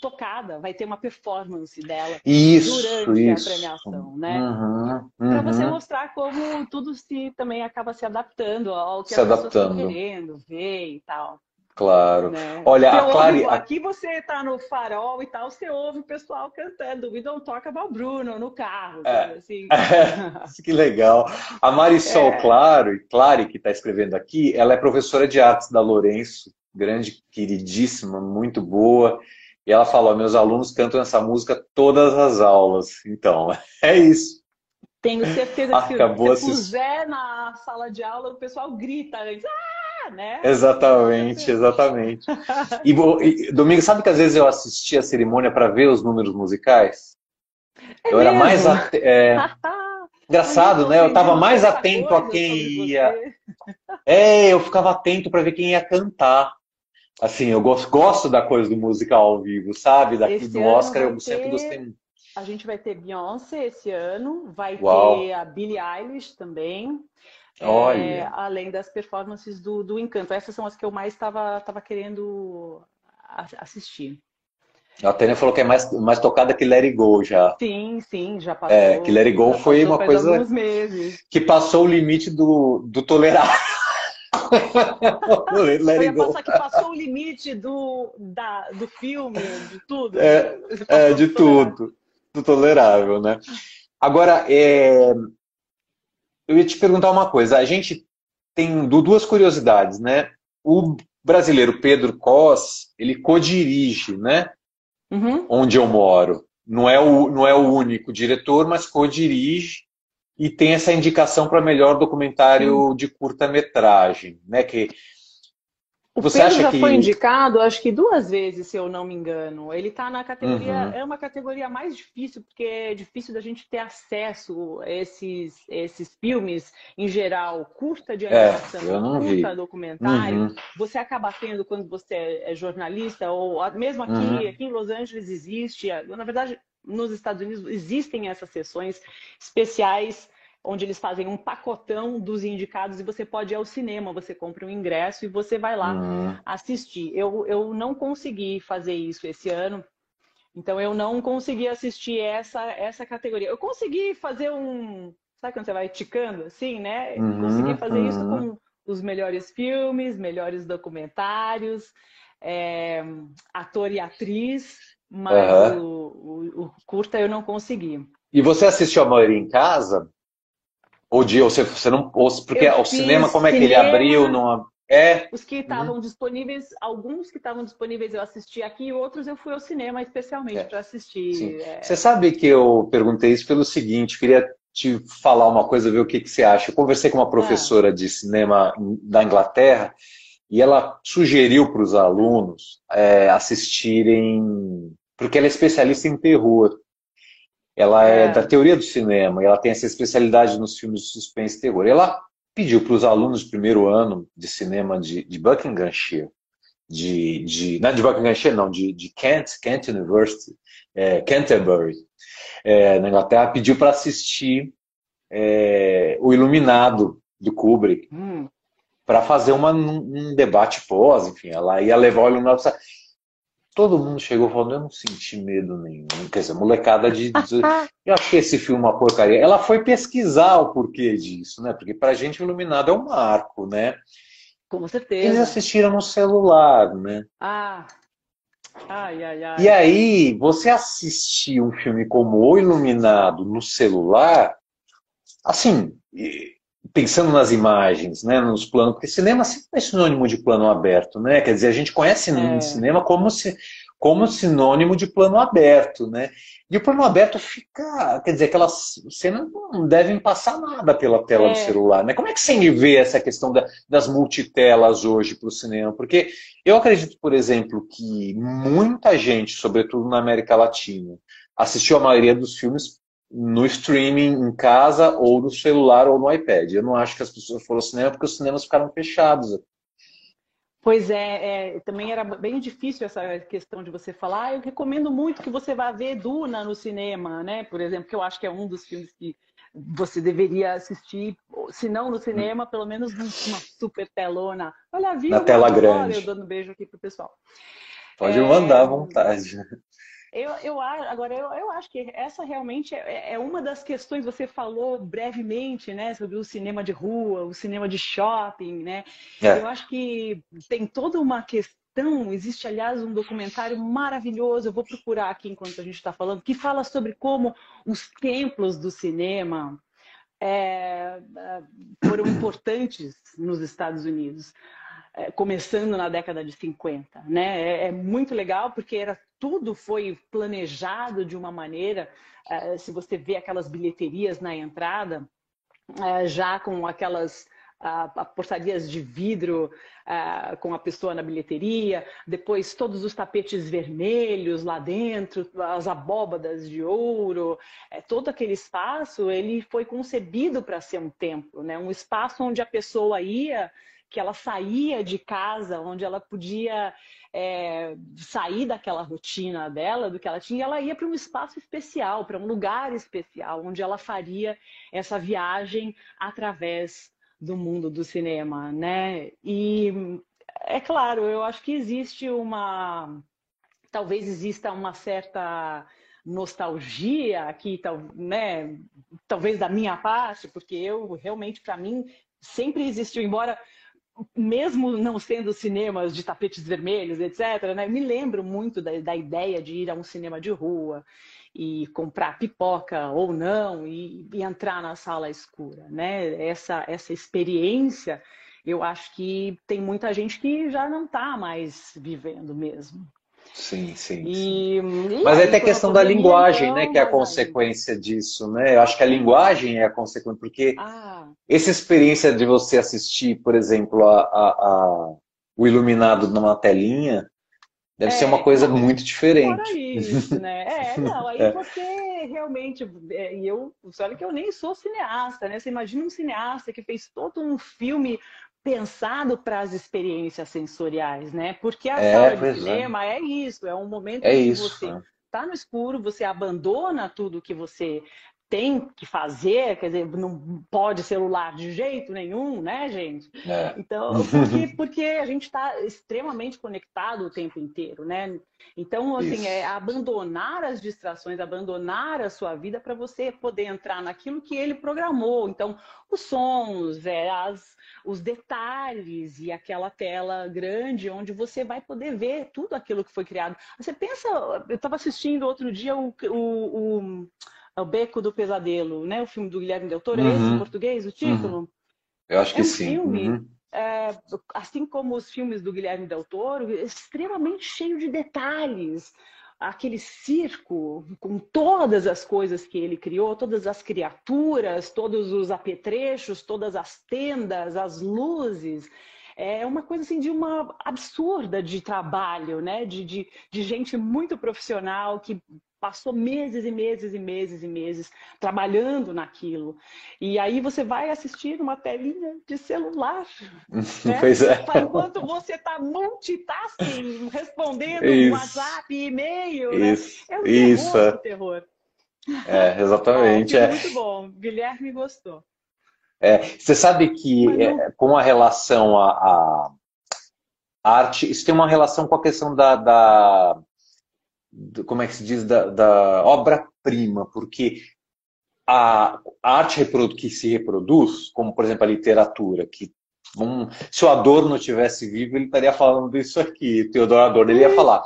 tocada, vai ter uma performance dela isso, durante isso. a premiação, né? Uhum, uhum. Para você mostrar como tudo se também acaba se adaptando ao que se as adaptando. pessoas estão querendo ver e tal. Claro. Né? Olha, a Clary... Aqui você está no farol e tal, você ouve o pessoal cantando We Don't Talk About Bruno no carro. É. Assim. (laughs) que legal. A Marisol é. Claro, Clary, que está escrevendo aqui, ela é professora de artes da Lourenço, grande, queridíssima, muito boa. E ela falou, meus alunos cantam essa música todas as aulas. Então, (laughs) é isso. Tenho certeza que se você puser na sala de aula, o pessoal grita antes. Ah! Né? Exatamente, exatamente. (laughs) E, e, Domingo, sabe que às vezes eu assisti a cerimônia para ver os números musicais? É eu mesmo? era mais. At... É... (laughs) Engraçado, né? Eu estava mais atento a quem ia. É, eu ficava atento para ver quem ia cantar. Assim, eu gosto, gosto da coisa do musical ao vivo, sabe? Daqui esse do Oscar eu sempre ter... gostei A gente vai ter Beyoncé esse ano, vai Uau. ter a Billie Eilish também. É, além das performances do, do Encanto. Essas são as que eu mais estava querendo assistir. A Tânia falou que é mais, mais tocada que Let It Go já. Sim, sim, já passou. É, que Let It Go foi uma coisa que passou o limite do, do tolerável. (laughs) Let It Go. que passou o limite do, da, do filme, de tudo. É, é de tudo. Do tolerável, né? Agora, é, eu ia te perguntar uma coisa. A gente tem duas curiosidades, né? O brasileiro Pedro Cos, ele co-dirige, né? Uhum. Onde eu moro. Não é, o, não é o único diretor, mas co-dirige e tem essa indicação para melhor documentário uhum. de curta-metragem, né? Que o Você Pedro já que... foi indicado, acho que duas vezes, se eu não me engano. Ele está na categoria, uhum. é uma categoria mais difícil, porque é difícil da gente ter acesso a esses, esses filmes, em geral, curta de é, animação, é, curta vi. documentário. Uhum. Você acaba tendo quando você é jornalista, ou mesmo aqui, uhum. aqui em Los Angeles existe, na verdade, nos Estados Unidos existem essas sessões especiais onde eles fazem um pacotão dos indicados e você pode ir ao cinema, você compra um ingresso e você vai lá uhum. assistir. Eu, eu não consegui fazer isso esse ano, então eu não consegui assistir essa, essa categoria. Eu consegui fazer um. Sabe quando você vai ticando assim, né? Uhum, consegui fazer uhum. isso com os melhores filmes, melhores documentários, é, ator e atriz, mas o, o, o curta eu não consegui. E você assistiu a maioria em casa? Ou de você, você não. Ou, porque o cinema, como é que cinema, ele abriu? Numa, é. Os que estavam uhum. disponíveis, alguns que estavam disponíveis eu assisti aqui, e outros eu fui ao cinema especialmente é. para assistir. É... Você sabe que eu perguntei isso pelo seguinte, queria te falar uma coisa, ver o que, que você acha. Eu conversei com uma professora ah. de cinema da Inglaterra e ela sugeriu para os alunos é, assistirem, porque ela é especialista em terror. Ela é, é, da teoria do cinema, e ela tem essa especialidade nos filmes de suspense e terror. Ela pediu para os alunos do primeiro ano de cinema de, de Buckinghamshire, de, de, não de Buckinghamshire, não, de, de Kent, Kent University, é, Canterbury, é, na Inglaterra, pediu para assistir é, O Iluminado, do Kubrick, hum. para fazer uma, um, debate pós, enfim, ela ia levar o Iluminado todo mundo chegou falando, eu não senti medo nenhum. Quer dizer, molecada de. (laughs) eu achei esse filme uma porcaria. Ela foi pesquisar o porquê disso, né? Porque pra gente o Iluminado é um marco, né? Com certeza. Eles assistiram no celular, né? Ah. Ai, ai, ai. E aí, você assistir um filme como O Iluminado no celular, assim, pensando nas imagens, né, nos planos, porque cinema sempre é sinônimo de plano aberto, né? Quer dizer, a gente conhece é. cinema como se como sinônimo de plano aberto, né? E o plano aberto fica, quer dizer, aquelas cenas não devem passar nada pela tela é. do celular, né? Como é que você vê essa questão da, das multitelas hoje para o cinema? Porque eu acredito, por exemplo, que muita gente, sobretudo na América Latina, assistiu a maioria dos filmes no streaming em casa ou no celular ou no iPad. Eu não acho que as pessoas foram ao cinema porque os cinemas ficaram fechados. Pois é, é, também era bem difícil essa questão de você falar. Ah, eu recomendo muito que você vá ver Duna no cinema, né? Por exemplo, que eu acho que é um dos filmes que você deveria assistir, se não no cinema, pelo menos numa super telona. Olha, viu? Na tela grande. Eu dando um beijo aqui pro pessoal. Pode é... mandar à vontade. Eu, eu, agora, eu, eu acho que essa realmente é, é, uma das questões, você falou brevemente, né, sobre o cinema de rua, o cinema de shopping, né? É. Eu acho que tem toda uma questão, existe, aliás, um documentário maravilhoso, eu vou procurar aqui enquanto a gente está falando, que fala sobre como os templos do cinema é, foram importantes nos Estados Unidos. É, começando na década de 50, né? É, é, muito legal porque era tudo foi planejado de uma maneira, é, se você vê aquelas bilheterias na entrada, é, já com aquelas portarias de vidro com a pessoa na bilheteria, depois todos os tapetes vermelhos lá dentro, as abóbadas de ouro, todo aquele espaço ele foi concebido para ser um templo, né? um espaço onde a pessoa ia que ela saía de casa, onde ela podia é, sair daquela rotina dela, do que ela tinha, ela ia para um espaço especial, para um lugar especial, onde ela faria essa viagem através do mundo do cinema, né? E é claro, eu acho que existe uma, talvez exista uma certa nostalgia aqui, né? Talvez da minha parte, porque eu realmente para mim sempre existiu, embora mesmo não sendo cinemas de tapetes vermelhos, etc., né, me lembro muito da, da, ideia de ir a um cinema de rua e comprar pipoca ou não e, e entrar na sala escura. Né? Essa, essa experiência, eu acho que tem muita gente que já não está mais vivendo mesmo. Sim, sim. E, sim. Mas aí tem a questão da linguagem, né? Que é a consequência disso, né? Eu acho que a linguagem é a consequência, porque ah. essa experiência de você assistir, por exemplo, a, a, o Iluminado numa telinha, deve é, ser uma coisa muito diferente. Isso, né? (laughs) É, não, aí é. você realmente. É, e eu, olha que eu nem sou cineasta, né? Você imagina um cineasta que fez todo um filme pensado para as experiências sensoriais, né? Porque a é, sala de é. cinema é. é. isso, é um momento é em que isso, você está no escuro, você abandona tudo que você tem que fazer, quer dizer, não pode celular de jeito nenhum, né, gente? É. Então, (laughs) porque, porque a gente está extremamente conectado o tempo inteiro, né? Então, assim, Isso. é abandonar as distrações, abandonar a sua vida para você poder entrar naquilo que ele programou. Então, os sons, é, as, os detalhes e aquela tela grande onde você vai poder ver tudo aquilo que foi criado. Você pensa, eu estava assistindo outro dia o, o, o o Beco do Pesadelo, né? O filme do Guilherme Del Toro, uhum. é esse em uhum. português, o título? Uhum. Eu acho que é um sim. Filme, uhum. é, assim como os filmes do Guilherme Del Toro, extremamente cheio de detalhes. Aquele circo com todas as coisas que ele criou, todas as criaturas, todos os apetrechos, todas as tendas, as luzes é uma coisa assim de uma absurda de trabalho, né? De, de, de gente muito profissional que passou meses e meses e meses e meses trabalhando naquilo. E aí você vai assistir uma telinha de celular. (laughs) Né? Pois é. Enquanto você está multitasking, respondendo isso. WhatsApp, e-mail. Né? Isso. Né? É um isso. terror, terror. É, exatamente. (laughs) é. Muito bom. Guilherme gostou. É, você sabe que não... é, com a relação à arte, isso tem uma relação com a questão da, da como é que se diz, da, da obra-prima, porque a, a arte que se reproduz, como por exemplo a literatura, que um, se o Adorno tivesse vivo, ele estaria falando disso aqui, Teodoro Adorno, ele ia falar.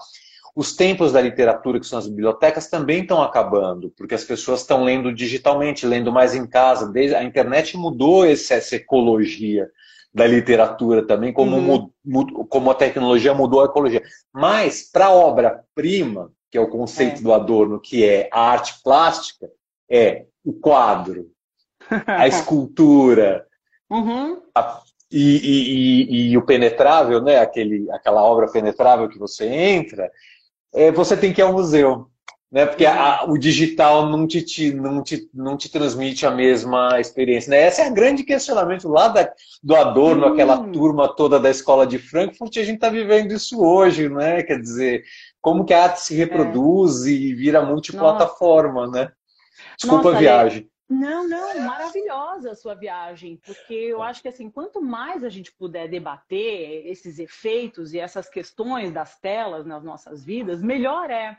Os tempos da literatura, que são as bibliotecas, também estão acabando, porque as pessoas estão lendo digitalmente, lendo mais em casa. Desde, a internet mudou essa ecologia da literatura também, como, uhum. como a tecnologia mudou a ecologia. Mas, para a obra-prima, que é o conceito é. do Adorno, que é a arte plástica, é o quadro, (laughs) a escultura, uhum. a, e, e, e, e, o penetrável, né? Aquele, aquela obra penetrável que você entra, é, você tem que ir ao museu né? Porque a, o digital não te, te, não, te, não te transmite a mesma experiência. Né? Esse é o grande questionamento lá da, do Adorno, hum. aquela turma toda da escola de Frankfurt, e a gente está vivendo isso hoje, né? Quer dizer, como que a arte se reproduz é. e vira multiplataforma, Nossa. né? Desculpa Nossa, a viagem. Não, não, maravilhosa a sua viagem, porque eu acho que assim, quanto mais a gente puder debater esses efeitos e essas questões das telas nas nossas vidas, melhor é.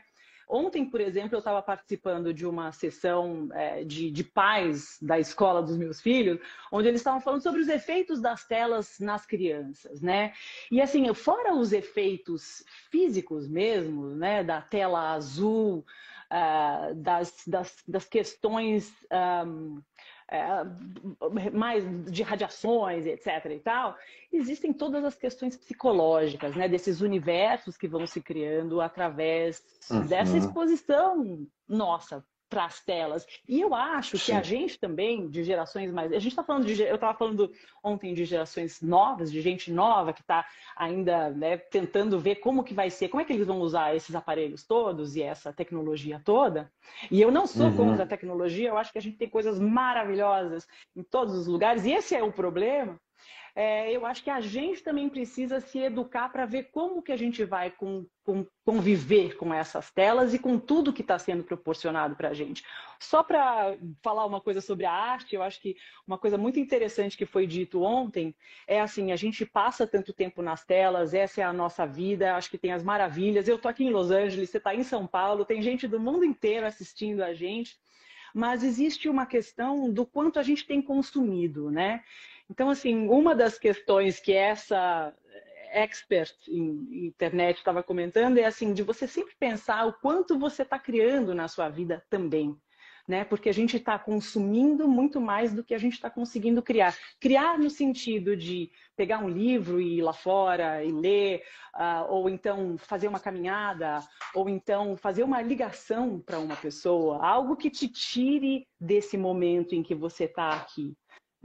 Ontem, por exemplo, eu estava participando de uma sessão é, de, de pais da escola dos meus filhos, onde eles estavam falando sobre os efeitos das telas nas crianças, né? E assim, fora os efeitos físicos mesmo, né, da tela azul, uh, das, das, das, questões um, é, mais de radiações, etc. e tal, existem todas as questões psicológicas, né? Desses universos que vão se criando através uhum. dessa exposição nossa para as telas. E eu acho Sim. que a gente também, de gerações mais. A gente está falando de. Eu estava falando ontem de gerações novas, de gente nova que está ainda né, tentando ver como que vai ser, como é que eles vão usar esses aparelhos todos e essa tecnologia toda. E eu não sou uhum. contra a tecnologia, eu acho que a gente tem coisas maravilhosas em todos os lugares, e esse é o problema é, eu acho que a gente também precisa se educar para ver como que a gente vai com, com, conviver com essas telas e com tudo que está sendo proporcionado para a gente. Só para falar uma coisa sobre a arte, eu acho que uma coisa muito interessante que foi dito ontem é assim, a gente passa tanto tempo nas telas, essa é a nossa vida, acho que tem as maravilhas. Eu estou aqui em Los Angeles, você está em São Paulo, tem gente do mundo inteiro assistindo a gente mas existe uma questão do quanto a gente tem consumido, né? Então, assim, uma das questões que essa expert em internet estava comentando é assim, de você sempre pensar o quanto você está criando na sua vida também. Né? Porque a gente está consumindo muito mais do que a gente está conseguindo criar. Criar no sentido de pegar um livro e ir lá fora e ler, uh, ou então fazer uma caminhada, ou então fazer uma ligação para uma pessoa, algo que te tire desse momento em que você está aqui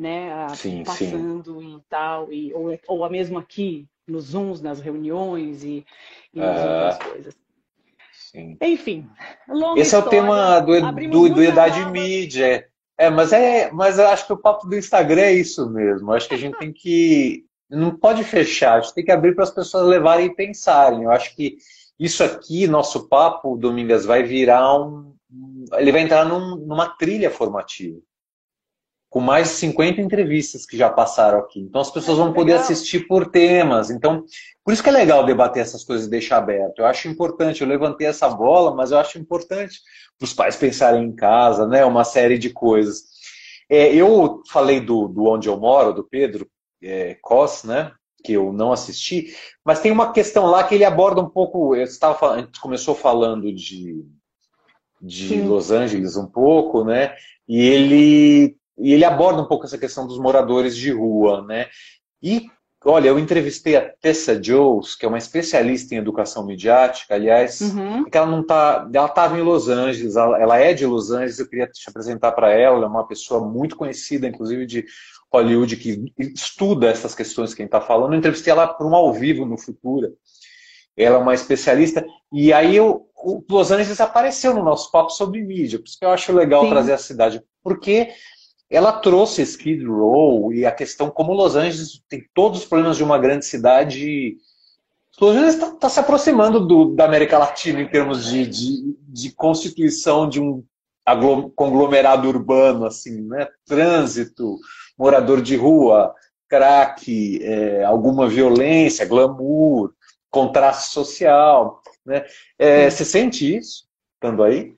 né? Sim, passando sim. e tal, e, ou, ou mesmo aqui, nos Zooms, nas reuniões e, e nas uh, outras coisas. Sim. Enfim, Esse história, é o tema do, do, do Idade Mídia. É, mas, é, mas eu acho que o papo do Instagram é isso mesmo. Eu acho que a gente tem que. Não pode fechar, a gente tem que abrir para as pessoas levarem e pensarem. Eu acho que isso aqui, nosso papo, Domingas, vai virar um. Ele vai entrar num, numa trilha formativa com mais de 50 entrevistas que já passaram aqui. Então as pessoas vão poder assistir por temas. Então, por isso que é legal debater essas coisas e deixar aberto. Eu acho importante, eu levantei essa bola, mas eu acho importante para os pais pensarem em casa, né? Uma série de coisas. É, eu falei do, do Onde Eu Moro, do Pedro é, Cos, né? Que eu não assisti, mas tem uma questão lá que ele aborda um pouco. Eu estava, a gente começou falando de, de Los Angeles um pouco, né? E ele e ele aborda um pouco essa questão dos moradores de rua, né? E, olha, eu entrevistei a Tessa Jones, que é uma especialista em educação midiática, aliás, uhum. que ela não tá, ela estava em Los Angeles, ela é de Los Angeles, eu queria te apresentar para ela, ela é uma pessoa muito conhecida, inclusive de Hollywood, que estuda essas questões que a gente está falando. Eu entrevistei ela para um ao vivo no Futura. Ela é uma especialista. E aí eu, o Los Angeles apareceu no nosso papo sobre mídia, por isso que eu acho legal Sim. trazer a cidade. Porque ela trouxe Skid Row e a questão como Los Angeles tem todos os problemas de uma grande cidade. Los Angeles está tá se aproximando do, da América Latina em termos de, de, de constituição de um conglomerado urbano, assim, né? Trânsito, morador de rua, crack, é, alguma violência, glamour, contraste social, né? É, você sente isso estando aí?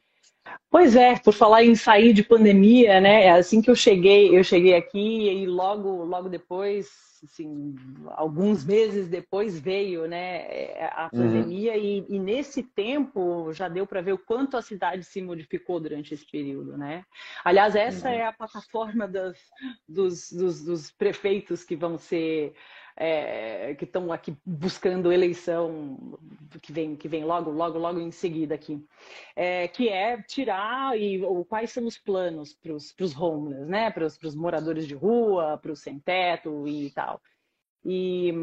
Pois é, por falar em sair de pandemia, né? É assim que eu cheguei, eu cheguei aqui e logo, logo depois assim, alguns meses depois veio né, a uhum. pandemia uhum. e, e, nesse tempo já deu para ver o quanto a cidade se modificou durante esse período, né? Aliás, essa uhum. é a plataforma das, dos, dos, dos prefeitos que vão ser é, que estão aqui buscando eleição que vem, que vem logo, logo, logo em seguida aqui, é, que é tirar e ou, quais são os planos para os homeless, né? Para os moradores de rua, para os sem teto e tal. E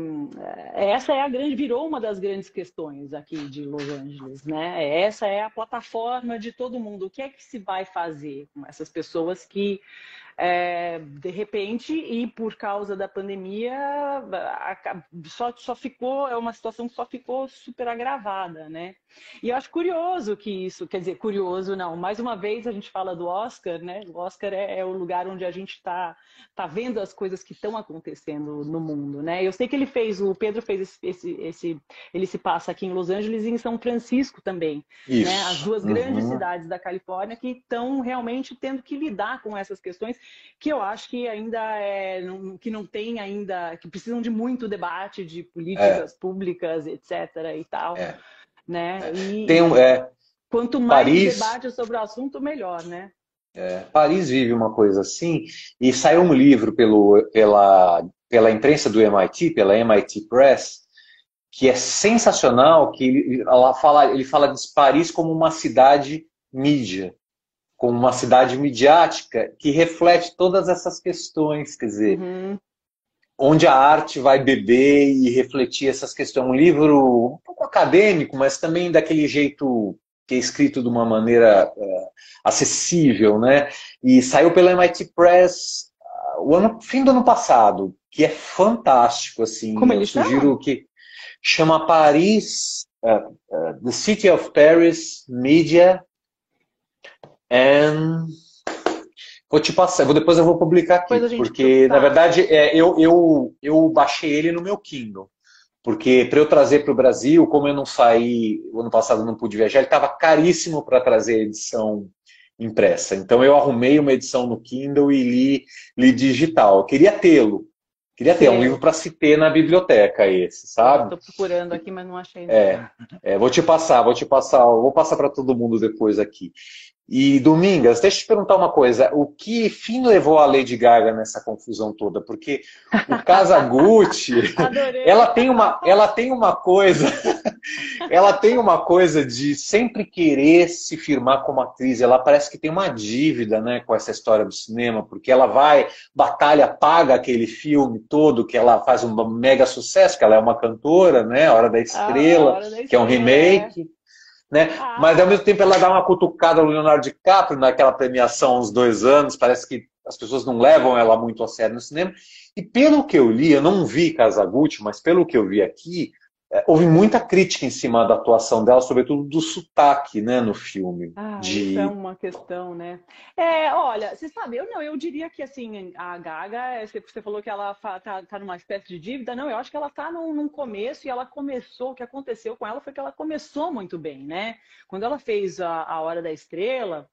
é, essa é a grande, virou uma das grandes questões aqui de Los Angeles, né? Essa é a plataforma de todo mundo. O que é que se vai fazer com essas pessoas que é, de repente, e por causa da pandemia, só, só ficou, é uma situação que só ficou super agravada, né? E eu acho curioso que isso, quer dizer, curioso não, mais uma vez a gente fala do Oscar, né? O Oscar é, é o lugar onde a gente está tá vendo as coisas que estão acontecendo no mundo, né? Eu sei que ele fez, o Pedro fez esse, esse, esse ele se passa aqui em Los Angeles e em São Francisco também, isso. né? As duas uhum. grandes cidades da Califórnia que estão realmente tendo que lidar com essas questões que eu acho que ainda é, que não tem ainda, que precisam de muito debate de políticas é. públicas, etc. e tal, é. né? É. E, tem um, é, quanto mais Paris, debate sobre o assunto, melhor, né? É, Paris vive uma coisa assim, e saiu um livro pelo, pela, pela imprensa do MIT, pela MIT Press, que é sensacional, que ele, ela fala, ele fala de Paris como uma cidade mídia como uma cidade midiática que reflete todas essas questões, quer dizer, uhum. onde a arte vai beber e refletir essas questões. Um livro um pouco acadêmico, mas também daquele jeito que é escrito de uma maneira uh, acessível, né? E saiu pela MIT Press uh, o ano, fim do ano passado, que é fantástico, assim. Como ele sugiro chama? que chama Paris, uh, The City of Paris Media And... Vou te passar, vou, depois eu vou publicar aqui, porque na verdade é, eu, eu, eu baixei ele no meu Kindle. Porque para eu trazer para o Brasil, como eu não saí, o ano passado não pude viajar, ele estava caríssimo para trazer a edição impressa. Então eu arrumei uma edição no Kindle e li, li digital. Eu queria tê-lo. Queria ter Sim. um livro para se ter na biblioteca esse, sabe? Estou procurando aqui, mas não achei. É, é, vou te passar, vou te passar, vou passar para todo mundo depois aqui. E Domingas, deixa eu te perguntar uma coisa. O que fim levou a Lady Gaga nessa confusão toda? Porque o Casagutti, (laughs) ela tem uma, ela tem uma coisa, (laughs) ela tem uma coisa de sempre querer se firmar como atriz. Ela parece que tem uma dívida, né, com essa história do cinema, porque ela vai, batalha, paga aquele filme todo que ela faz um mega sucesso, que ela é uma cantora, né, Hora da Estrela, ah, Hora da Estrela que é um remake. Né? Ah. Mas ao mesmo tempo ela dá uma cutucada no Leonardo DiCaprio naquela premiação há uns dois anos, parece que as pessoas não levam ela muito a sério no cinema. E pelo que eu li, eu não vi Casagutti, mas pelo que eu vi aqui, houve muita crítica em cima da atuação dela, sobretudo do sotaque, né, no filme. Ah, de... isso é uma questão, né? É, olha, você sabe, eu não, eu diria que assim, a Gaga, é, você falou que ela tá, tá numa espécie de dívida, não, eu acho que ela tá num, num, começo e ela começou, o que aconteceu com ela foi que ela começou muito bem, né? Quando ela fez a, a Hora da Estrela,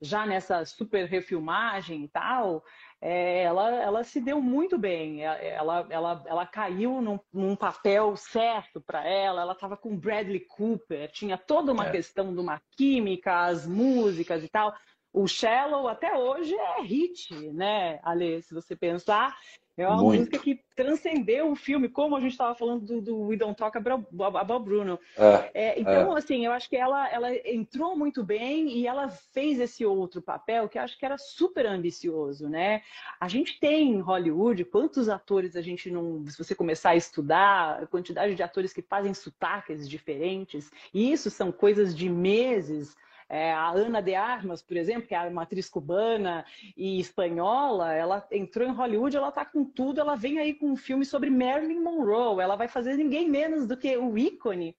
já nessa super refilmagem e tal, é, ela, ela se deu muito bem. É, ela, ela, ela caiu num, num papel certo para ela. Ela estava com Bradley Cooper, tinha toda uma é. questão de uma química, as músicas e tal. O Shallow até hoje é hit, né, Ale? Se você pensar, é uma Muito. música que transcendeu o filme, como a gente estava falando do, do We Don't Talk About Bruno. É, é, então, é. assim, eu acho que ela, ela entrou muito bem e ela fez esse outro papel que eu acho que era super ambicioso, né? A gente tem em Hollywood, quantos atores a gente não... Se você começar a estudar, a quantidade de atores que fazem sotaques diferentes, e isso são coisas de meses é, a Ana de Armas, por exemplo, que é uma atriz cubana e espanhola, ela entrou em Hollywood, ela está com tudo, ela vem aí com um filme sobre Marilyn Monroe, ela vai fazer ninguém menos do que o ícone.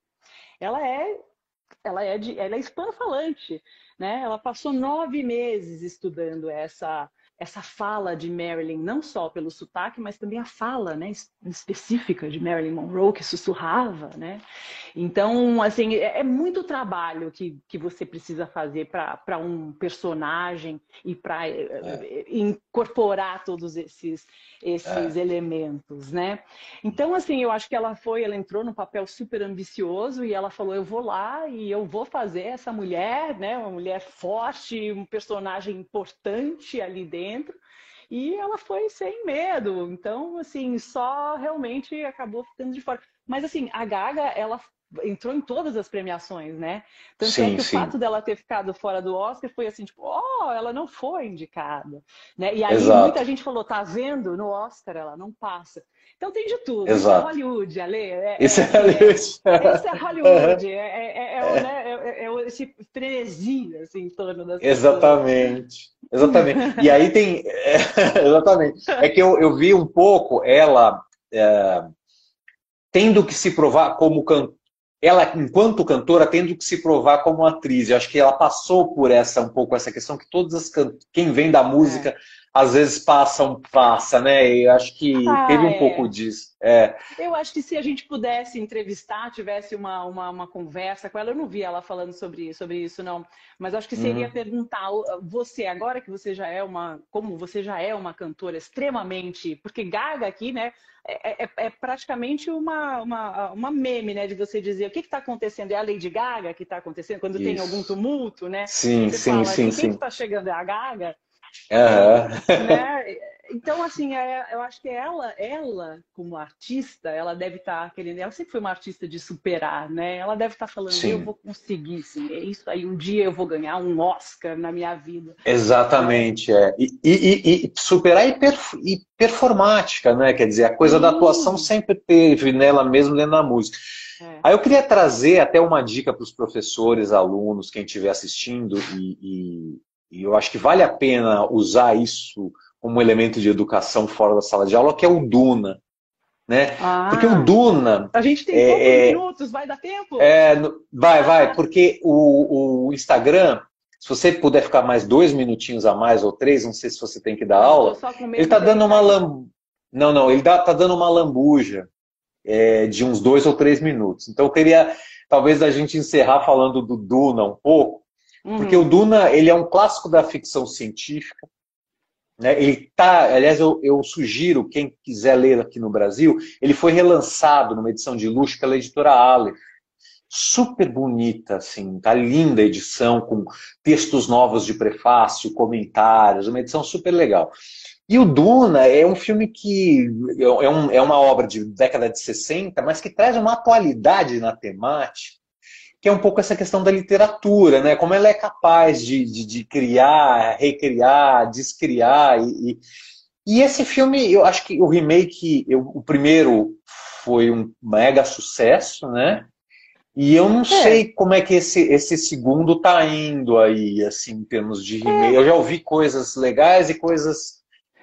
Ela é ela é, de, ela é hispano-falante, né? Ela passou nove meses estudando essa essa fala de Marilyn, não só pelo sotaque, mas também a fala né, específica de Marilyn Monroe, que sussurrava. Né? Então, assim, é, é muito trabalho que, que você precisa fazer para um personagem e para é. Eh, incorporar todos esses, esses é. elementos. Né? Então, assim, eu acho que ela foi, ela entrou num papel super ambicioso e ela falou, eu vou lá e eu vou fazer essa mulher, né, uma mulher forte, um personagem importante ali dentro, dentro. E ela foi sem medo. Então, assim, só realmente acabou ficando de fora. Mas, assim, a Gaga, ela entrou em todas as premiações, né? Tanto sim, é que sim. o fato dela ter ficado fora do Oscar foi assim, tipo, oh, ela não foi indicada, né? E aí Exato. muita gente falou, tá vendo? No Oscar ela não passa. Então tem de tudo. Exato. Isso é Hollywood, Ale. É, isso é, é Hollywood. Isso é Hollywood. (laughs) É, é, é, né, é, esse frenesi, assim, em torno das Exatamente. Exatamente. E aí tem... (laughs) exatamente. É que eu, eu vi um pouco ela tendo que se provar como cantora, ela, enquanto cantora, tendo que se provar como atriz. Eu acho que ela passou por essa um pouco essa questão que todas as can... quem vem da música é às vezes passam, passa, né? E acho que ah, teve um é. pouco disso. É. Eu acho que se a gente pudesse entrevistar, tivesse uma, uma, uma, conversa com ela, eu não vi ela falando sobre, sobre isso, não. Mas acho que seria uhum. perguntar, você, agora que você já é uma, como você já é uma cantora extremamente, porque Gaga aqui, né? É, é, é praticamente uma, uma, uma meme, né? De você dizer o que está acontecendo? É a Lady Gaga que está acontecendo quando isso. tem algum tumulto, né? Sim, sim, fala, sim, sim. Quem está chegando é a Gaga. Uhum. Né? Então, assim, é, eu acho que ela, ela, como artista, ela deve estar tá querendo. Ela sempre foi uma artista de superar, né? Ela deve estar tá falando, sim. eu vou conseguir, sim, é isso aí, um dia eu vou ganhar um Oscar na minha vida. Exatamente, é. E, e, e superar e, perf e, performática, né? Quer dizer, a coisa sim. da atuação sempre teve nela mesmo dentro da música. É. Aí eu queria trazer até uma dica para os professores, alunos, quem estiver assistindo e, e eu acho que vale a pena usar isso como elemento de educação fora da sala de aula, que é o Duna. Né? Ah, porque o Duna. A gente tem é, poucos é, minutos, vai dar tempo? É, vai, vai, porque o, o Instagram, se você puder ficar mais dois minutinhos a mais ou três, não sei se você tem que dar aula, ele está dando uma lam... Não, não, ele está dando uma lambuja é, de uns dois ou três minutos. Então eu queria, talvez, a gente encerrar falando do Duna um pouco, Uhum. Porque o Duna ele é um clássico da ficção científica. Né? Ele tá, aliás, eu, eu, sugiro, quem quiser ler aqui no Brasil, ele foi relançado numa edição de luxo pela editora Aleph. Super bonita, assim, tá linda a edição, com textos novos de prefácio, comentários, uma edição super legal. E o Duna é um filme que é, um, é uma obra de década de 60, mas que traz uma atualidade na temática que é um pouco essa questão da literatura, né? Como ela é capaz de, de, de criar, recriar, descriar. E, e, e, esse filme, eu acho que o remake, eu, o primeiro foi um mega sucesso, né? E eu não é. sei como é que esse, esse segundo tá indo aí, assim, em termos de remake. É. Eu já ouvi coisas legais e coisas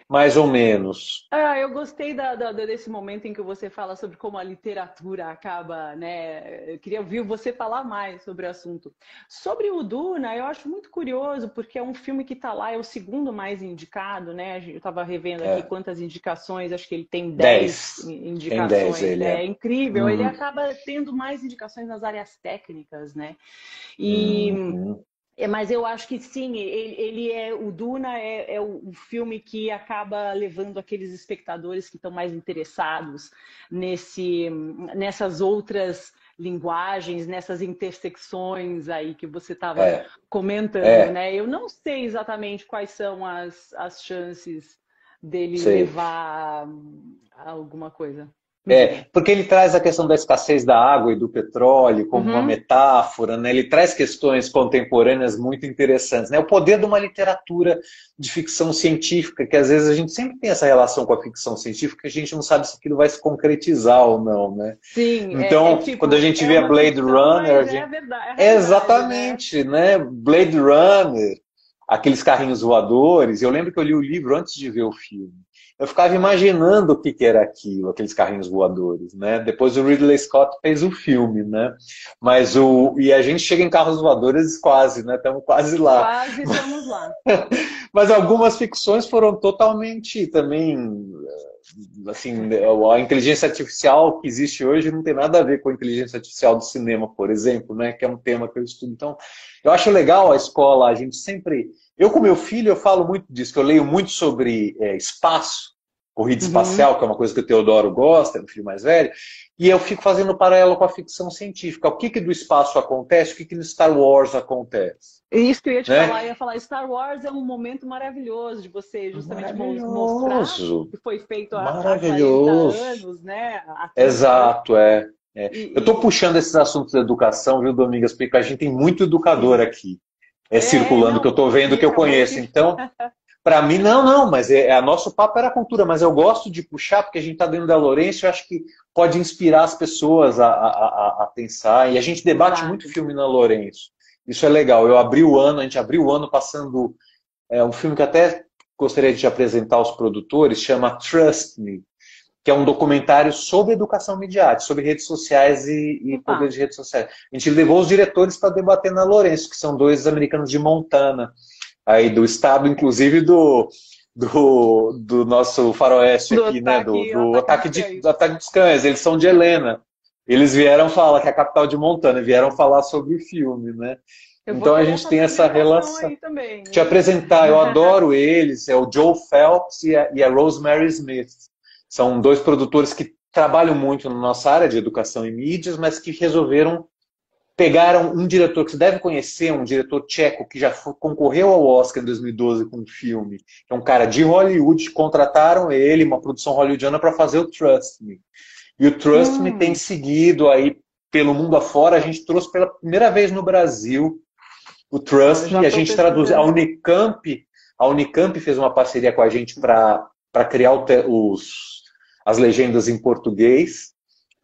mais ou menos. Ah, eu gostei da, da, desse momento em que você fala sobre como a literatura acaba, né? Eu queria ouvir você falar mais sobre o assunto. Sobre o Duna, eu acho muito curioso, porque é um filme que está lá, é o segundo mais indicado, né? Eu estava revendo aqui é. quantas indicações, acho que ele tem 10 indicações. Tem 10, ele é. é incrível, uhum. ele acaba tendo mais indicações nas áreas técnicas, né? E. Uhum. É, mas eu acho que sim, ele, ele é o Duna é, é o, filme que acaba levando aqueles espectadores que estão mais interessados nesse, nessas outras linguagens, nessas intersecções aí que você estava é. comentando, é. né? Eu não sei exatamente quais são as, as chances dele sei. levar alguma coisa. É, porque ele traz a questão da escassez da água e do petróleo como uhum. uma metáfora, né? ele traz questões contemporâneas muito interessantes. Né? O poder de uma literatura de ficção científica, que às vezes a gente sempre tem essa relação com a ficção científica, a gente não sabe se aquilo vai se concretizar ou não. Né? Sim, é, então, é, é tipo, quando a gente vê a Blade Runner. Gente... É verdade, é exatamente, né? né? Blade Runner, aqueles carrinhos voadores. Eu lembro que eu li o livro antes de ver o filme. Eu ficava imaginando o que, que era aquilo, aqueles carrinhos voadores, né? Depois o Ridley Scott fez o filme, né? Mas o e a gente chega em carros voadores quase, né? Estamos quase lá. Quase estamos lá. (laughs) Mas algumas ficções foram totalmente também assim, a inteligência artificial que existe hoje não tem nada a ver com a inteligência artificial do cinema, por exemplo, né? Que é um tema que eu estudo. Então, eu acho legal a escola, a gente sempre eu, com meu filho, eu falo muito disso, que eu leio muito sobre é, espaço, corrida uhum. espacial, que é uma coisa que o Teodoro gosta, é um filho mais velho, e eu fico fazendo paralelo com a ficção científica. O que, que do espaço acontece, o que, que no Star Wars acontece. Isso que eu ia te né? falar, eu ia falar, Star Wars é um momento maravilhoso de você justamente mostrar que foi feito há, maravilhoso. há 40 anos, né? Exato, é. é. E, eu estou puxando esses assuntos da educação, viu, Domingas? Porque a gente tem muito educador aqui é, circulando não, que eu estou vendo, que eu conheço. Então, para mim, não, não, mas é, a nosso papo era cultura, mas eu gosto de puxar, porque a gente está dentro da Lourenço, eu acho que pode inspirar as pessoas a, a, a, a pensar. E a gente debate claro. muito filme na Lourenço. Isso é legal. Eu abri o ano, a gente abriu o ano passando é, um filme que até gostaria de apresentar aos produtores, chama Trust Me, que é um documentário sobre educação midiática, sobre redes sociais e, e poder de redes sociais. A gente levou os diretores para debater na Lourenço, que são dois americanos de Montana, aí do estado, inclusive, do, do, do nosso faroeste do aqui, ataque, né? Do, do ataque, de, do ataque dos cães. Eles são de Helena. Eles vieram falar, que é a capital de Montana, vieram falar sobre o filme, né? Então a gente tem essa relação. Também, Te apresentar, eu (laughs) adoro eles, é o Joe Phelps e a, e a Rosemary Smith. São dois produtores que trabalham muito na nossa área de educação e mídias, mas que resolveram pegaram um diretor que você deve conhecer, um diretor tcheco que já concorreu ao Oscar em 2012 com um filme. É um cara de Hollywood, contrataram ele, uma produção hollywoodiana, para fazer o Trust Me. E o Trust hum. Me tem seguido aí pelo mundo afora. A gente trouxe pela primeira vez no Brasil o Trust Me, a gente traduziu. A Unicamp, a Unicamp fez uma parceria com a gente para criar os as legendas em português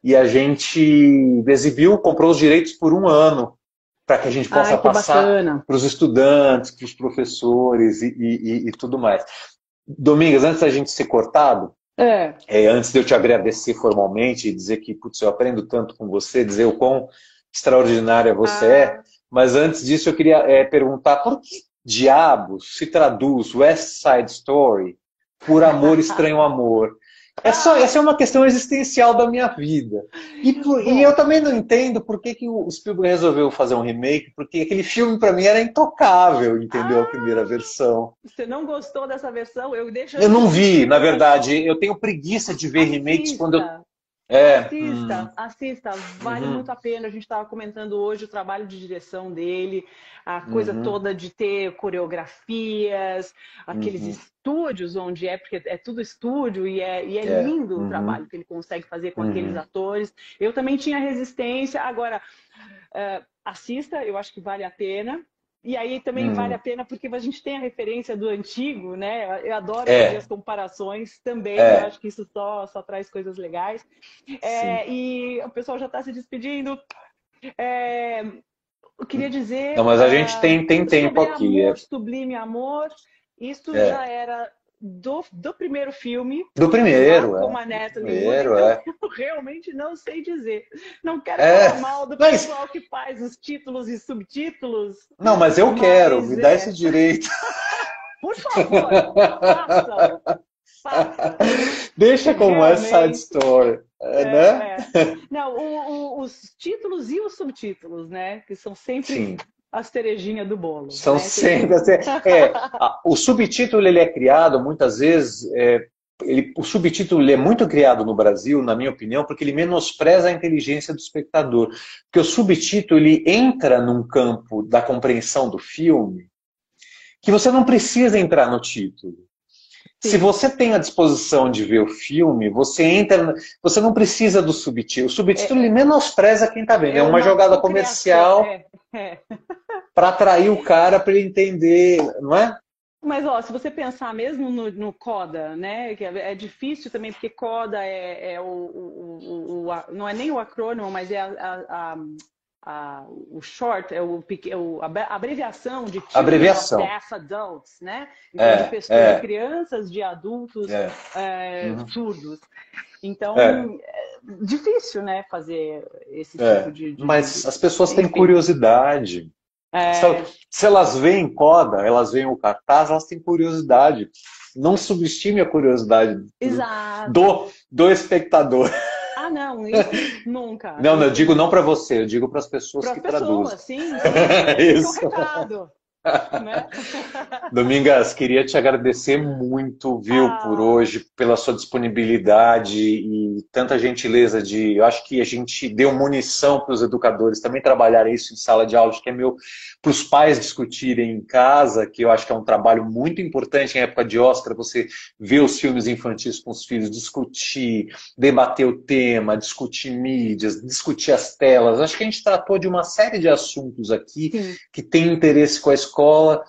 e a gente exibiu, comprou os direitos por um ano para que a gente possa Ai, passar para os estudantes, para os professores e, e, e, tudo mais. Domingas, antes da gente ser cortado, é. É, antes de eu te agradecer formalmente e dizer que putz, eu aprendo tanto com você, dizer o quão extraordinária você é, ah. é, mas antes disso eu queria é, perguntar por que diabos se traduz West Side Story por amor estranho (laughs) amor? É só, essa é uma questão existencial da minha vida. E, e eu também não entendo por que, que o Spielberg resolveu fazer um remake, porque aquele filme para mim era intocável, entendeu? Ah, a primeira versão. Você não gostou dessa versão? Eu deixo. Eu não vi, na verdade. Eu tenho preguiça de ver remakes quando eu é, assista, hum. assista, vale uhum. muito a pena. A gente estava comentando hoje o trabalho de direção dele, a coisa uhum. toda de ter coreografias, aqueles uhum. estúdios onde é, porque é tudo estúdio e é, e é, é. lindo o uhum. trabalho que ele consegue fazer com aqueles uhum. atores. Eu também tinha resistência, agora uh, assista, eu acho que vale a pena. E aí também hum. vale a pena porque a gente tem a referência do antigo, né? Eu adoro é. fazer as comparações também, é. eu acho que isso só, só traz coisas legais. É, e o pessoal já está se despedindo. É, eu queria dizer. Não, mas a gente tem, tem tempo aqui. Amor, é. Sublime Amor. Isso é. já era do, do primeiro filme. Do primeiro, é. Com a Neta primeiro, então, é. Eu realmente não sei dizer. Não quero é. falar mal do mas... pessoal que faz os títulos e subtítulos. Não, mas eu mas quero, me dá é. esse direito. (laughs) Por favor, façam. Deixa como Realmente. é side story, é, é, né? É. Não, o, o, os títulos e os subtítulos, né? Que são sempre Sim a cerejinha do bolo. São né? sempre. É, o subtítulo ele é criado muitas vezes. É, ele, o subtítulo ele é muito criado no Brasil, na minha opinião, porque ele menospreza a inteligência do espectador. Porque o subtítulo ele entra num campo da compreensão do filme que você não precisa entrar no título. Sim. Se você tem a disposição de ver o filme, você entra. Você não precisa do subtítulo. O subtítulo é, ele menospreza quem está vendo. É, é uma jogada comercial. É, é. para atrair o cara para ele entender, não é? Mas ó, se você pensar mesmo no, no CODA, né, que é, é, difícil também porque CODA é, é o, o, o, o, não é nem o acrônimo, mas é a, a, a, o short, é o, é a abreviação de abreviação. Deaf Adults, né? Então, é, de pessoas, é. crianças, de adultos é. é. uhum. surdos. Então, é. difícil, né, fazer esse tipo de, de, Mas as pessoas têm curiosidade. Se, se, elas veem coda, elas veem o cartaz, elas têm curiosidade. Não subestime a curiosidade do, do espectador. Não, (laughs) isso nunca. Não, não, eu digo não para você, eu digo para as pessoas que pessoas, traduzem. Sim, sim. (laughs) isso. É um recado. Né? (laughs) Domingas, queria te agradecer muito, viu, ah. por hoje, pela sua disponibilidade e tanta gentileza de. Eu acho que a gente deu munição para os educadores também trabalhar isso em sala de aula, acho que é meu para os pais discutirem em casa, que eu acho que é um trabalho muito importante em época de Oscar, você ver os filmes infantis com os filhos, discutir, debater o tema, discutir mídias, discutir as telas. Acho que a gente tratou de uma série de assuntos aqui Sim. que tem interesse com a escola escola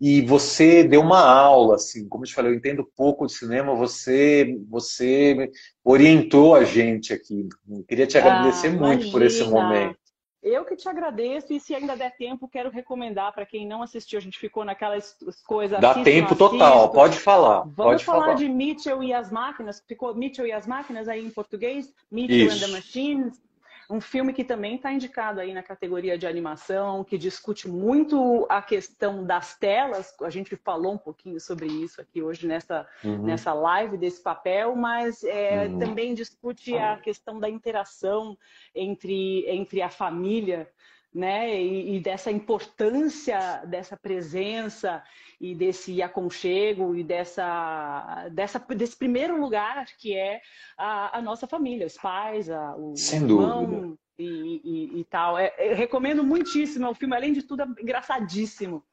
e você deu uma aula, assim, como eu te falei, eu entendo pouco de cinema, você, você orientou a gente aqui. Eu queria te agradecer ah, muito imagina. por esse momento. Eu que te agradeço e se ainda der tempo, quero recomendar para quem não assistiu. A gente ficou naquelas coisas. Dá tempo total, pode falar. Vamos pode falar, falar, de Mitchell e as Máquinas. Ficou Mitchell e as Máquinas aí em português? Mitchell Isso. and the Machines. Um filme que também está indicado aí na categoria de animação, que discute muito a questão das telas. A gente falou um pouquinho sobre isso aqui hoje nessa, uhum. nessa live desse papel, mas é, uhum. também discute a questão da interação entre, entre a família né? E, e, dessa importância dessa presença e desse aconchego e dessa, dessa desse primeiro lugar que é a, a nossa família, os pais, a, o Sem irmão e, e, e, tal. É, eu recomendo muitíssimo, é um filme, além de tudo, é engraçadíssimo.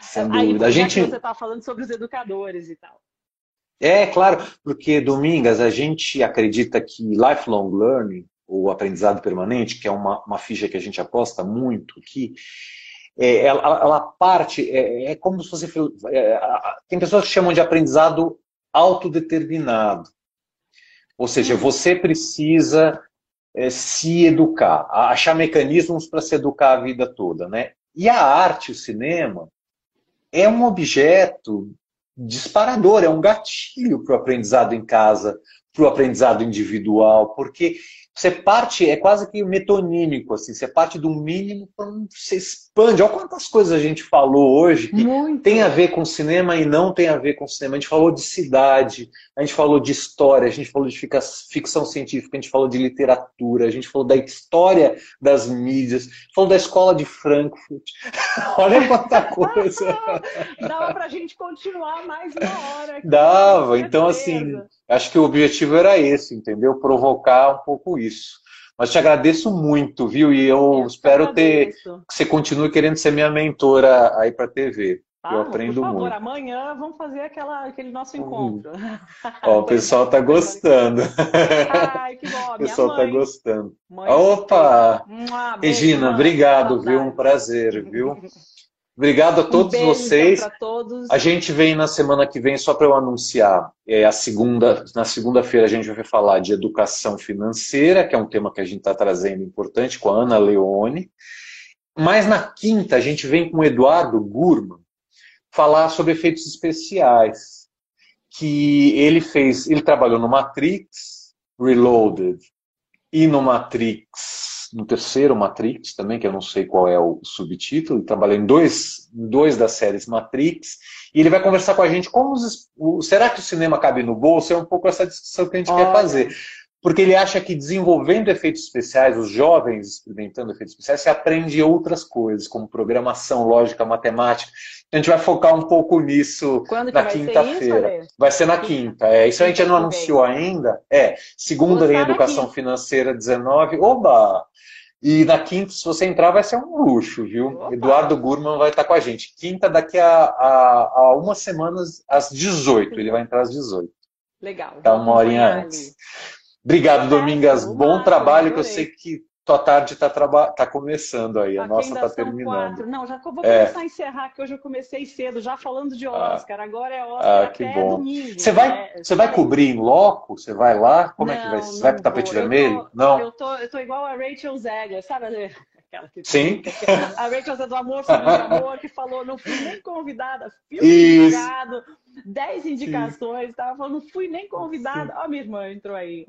Sem Aí, dúvida. A gente... você está falando sobre os educadores e tal. É, claro, porque, Domingas, a gente acredita que lifelong learning o aprendizado permanente, que é uma, uma ficha que a gente aposta muito aqui, é, ela, ela, parte, é, é, como se fosse. É, tem pessoas que chamam de aprendizado autodeterminado. Ou seja, você precisa é, se educar, achar mecanismos para se educar a vida toda. Né? E a arte, o cinema, é um objeto disparador, é um gatilho para o aprendizado em casa, para o aprendizado individual, porque você parte, é quase que metonímico, assim, você parte do mínimo para você expande. Olha quantas coisas a gente falou hoje que Muito. tem a ver com cinema e não tem a ver com cinema. A gente falou de cidade, a gente falou de história, a gente falou de ficção científica, a gente falou de literatura, a gente falou da história das mídias, falou da escola de Frankfurt. (laughs) Olha quanta coisa. (laughs) Dava para a gente continuar mais uma hora. Aqui, Dava, então assim, acho que o objetivo era esse, entendeu? Provocar um pouco isso. Mas te agradeço muito, viu? E eu, eu espero ter que você continue querendo ser minha mentora aí para a TV. Eu aprendo por favor, muito. amanhã vamos fazer aquela, aquele nosso encontro. (laughs) Ó, o pessoal tá gostando. (laughs) Ai, que bom. O pessoal tá gostando. Mãe Opa! Regina, obrigado, viu? Um prazer, viu? (laughs) Obrigado a todos um vocês. Todos. A gente vem na semana que vem, só para eu anunciar, é a segunda, na segunda-feira a gente vai falar de educação financeira, que é um tema que a gente está trazendo importante, com a Ana Leone. Mas na quinta a gente vem com o Eduardo Gurman falar sobre efeitos especiais. Que ele fez, ele trabalhou no Matrix Reloaded e no Matrix no terceiro Matrix também, que eu não sei qual é o subtítulo, trabalhei em dois, dois das séries Matrix, e ele vai conversar com a gente como os, o, será que o cinema cabe no bolso? É um pouco essa discussão que a gente Olha. quer fazer. Porque ele acha que desenvolvendo efeitos especiais, os jovens experimentando efeitos especiais, se aprende outras coisas, como programação, lógica, matemática. A gente vai focar um pouco nisso Quando na quinta-feira. Vai ser na quinta. É, isso a gente não anunciou ainda. É, segunda em Educação. Financeira 19. Oba! E na quinta, se você entrar, vai ser um luxo, viu? Opa. Eduardo Gurman vai estar com a gente. Quinta, daqui a, a, a umas semanas, às 18. Ele vai entrar às 18. Legal. Tá uma horinha antes. Obrigado, Domingas. Bom trabalho, que eu sei que tua tarde está tá começando aí, a nossa está terminando. Quatro. Não, já vou é. começar a encerrar, que hoje eu comecei cedo, já falando de ah. Oscar. Ah. Agora é Oscar ah, que até bom. domingo. Você vai, né? você vai cobrir em loco? Você vai lá? Como não, é que vai? Você vai pro tapete vermelho? Tô, não. Eu tô, eu tô igual a Rachel Zegler, sabe? Aquela que Sim. (laughs) a Rachel do Amor sobre o Amor, que falou, não fui nem convidada, filme indicado, 10 indicações, tava falando, não fui nem convidada. Ó, minha irmã entrou aí.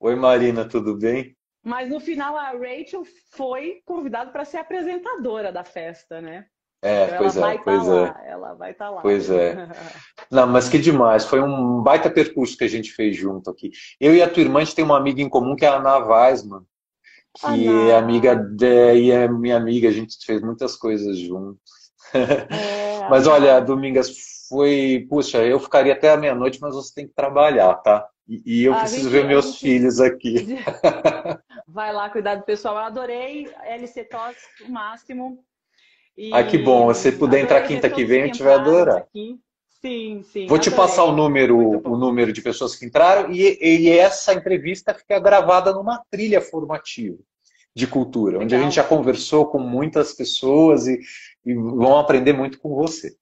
Oi, Marina, tudo bem? Mas no final a Rachel foi convidada para ser apresentadora da festa, né? É, então, pois é, pois tá é. Ela vai estar tá lá. Pois é. (laughs) Não, mas que demais. Foi um baita percurso que a gente fez junto aqui. Eu e a tua irmã, a gente tem uma amiga em comum que é a Ana Weisman, que é amiga de, e é minha amiga. A gente fez muitas coisas juntos. É, mas olha, Domingas, foi... Puxa, eu ficaria até a meia-noite, mas você tem que trabalhar, tá? E, e eu a preciso gente, ver meus gente... filhos aqui. (laughs) Vai lá cuidar do pessoal. Eu adorei LC Tos o máximo. E... Ah, que bom. Se puder entrar quinta que vem, a gente vai adorar. Aqui. Sim, sim. Vou te adorei. passar o número, o número de pessoas que entraram e, e, essa entrevista fica gravada numa trilha formativa de cultura, Legal. onde a gente já conversou com muitas pessoas e, e vão aprender muito com você.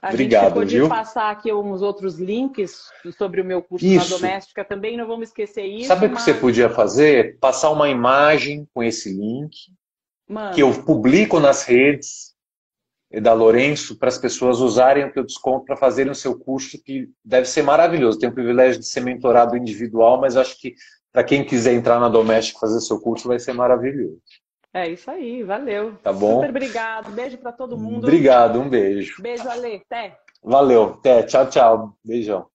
A Obrigado, gente viu? passar aqui uns outros links sobre o meu curso isso. na doméstica também, não vamos esquecer isso. Sabe o mas... que você podia fazer? Passar uma imagem com esse link, Mano. que eu publico nas redes da Lourenço para as pessoas usarem o teu desconto para fazerem o seu curso, que deve ser maravilhoso. Tenho o privilégio de ser mentorado individual, mas acho que para quem quiser entrar na doméstica e fazer seu curso vai ser maravilhoso. É isso aí, valeu. Tá bom? Super obrigado. Beijo para todo mundo. Obrigado, um beijo. Beijo, Ale. Até. Valeu, até. Tchau, tchau. Beijão.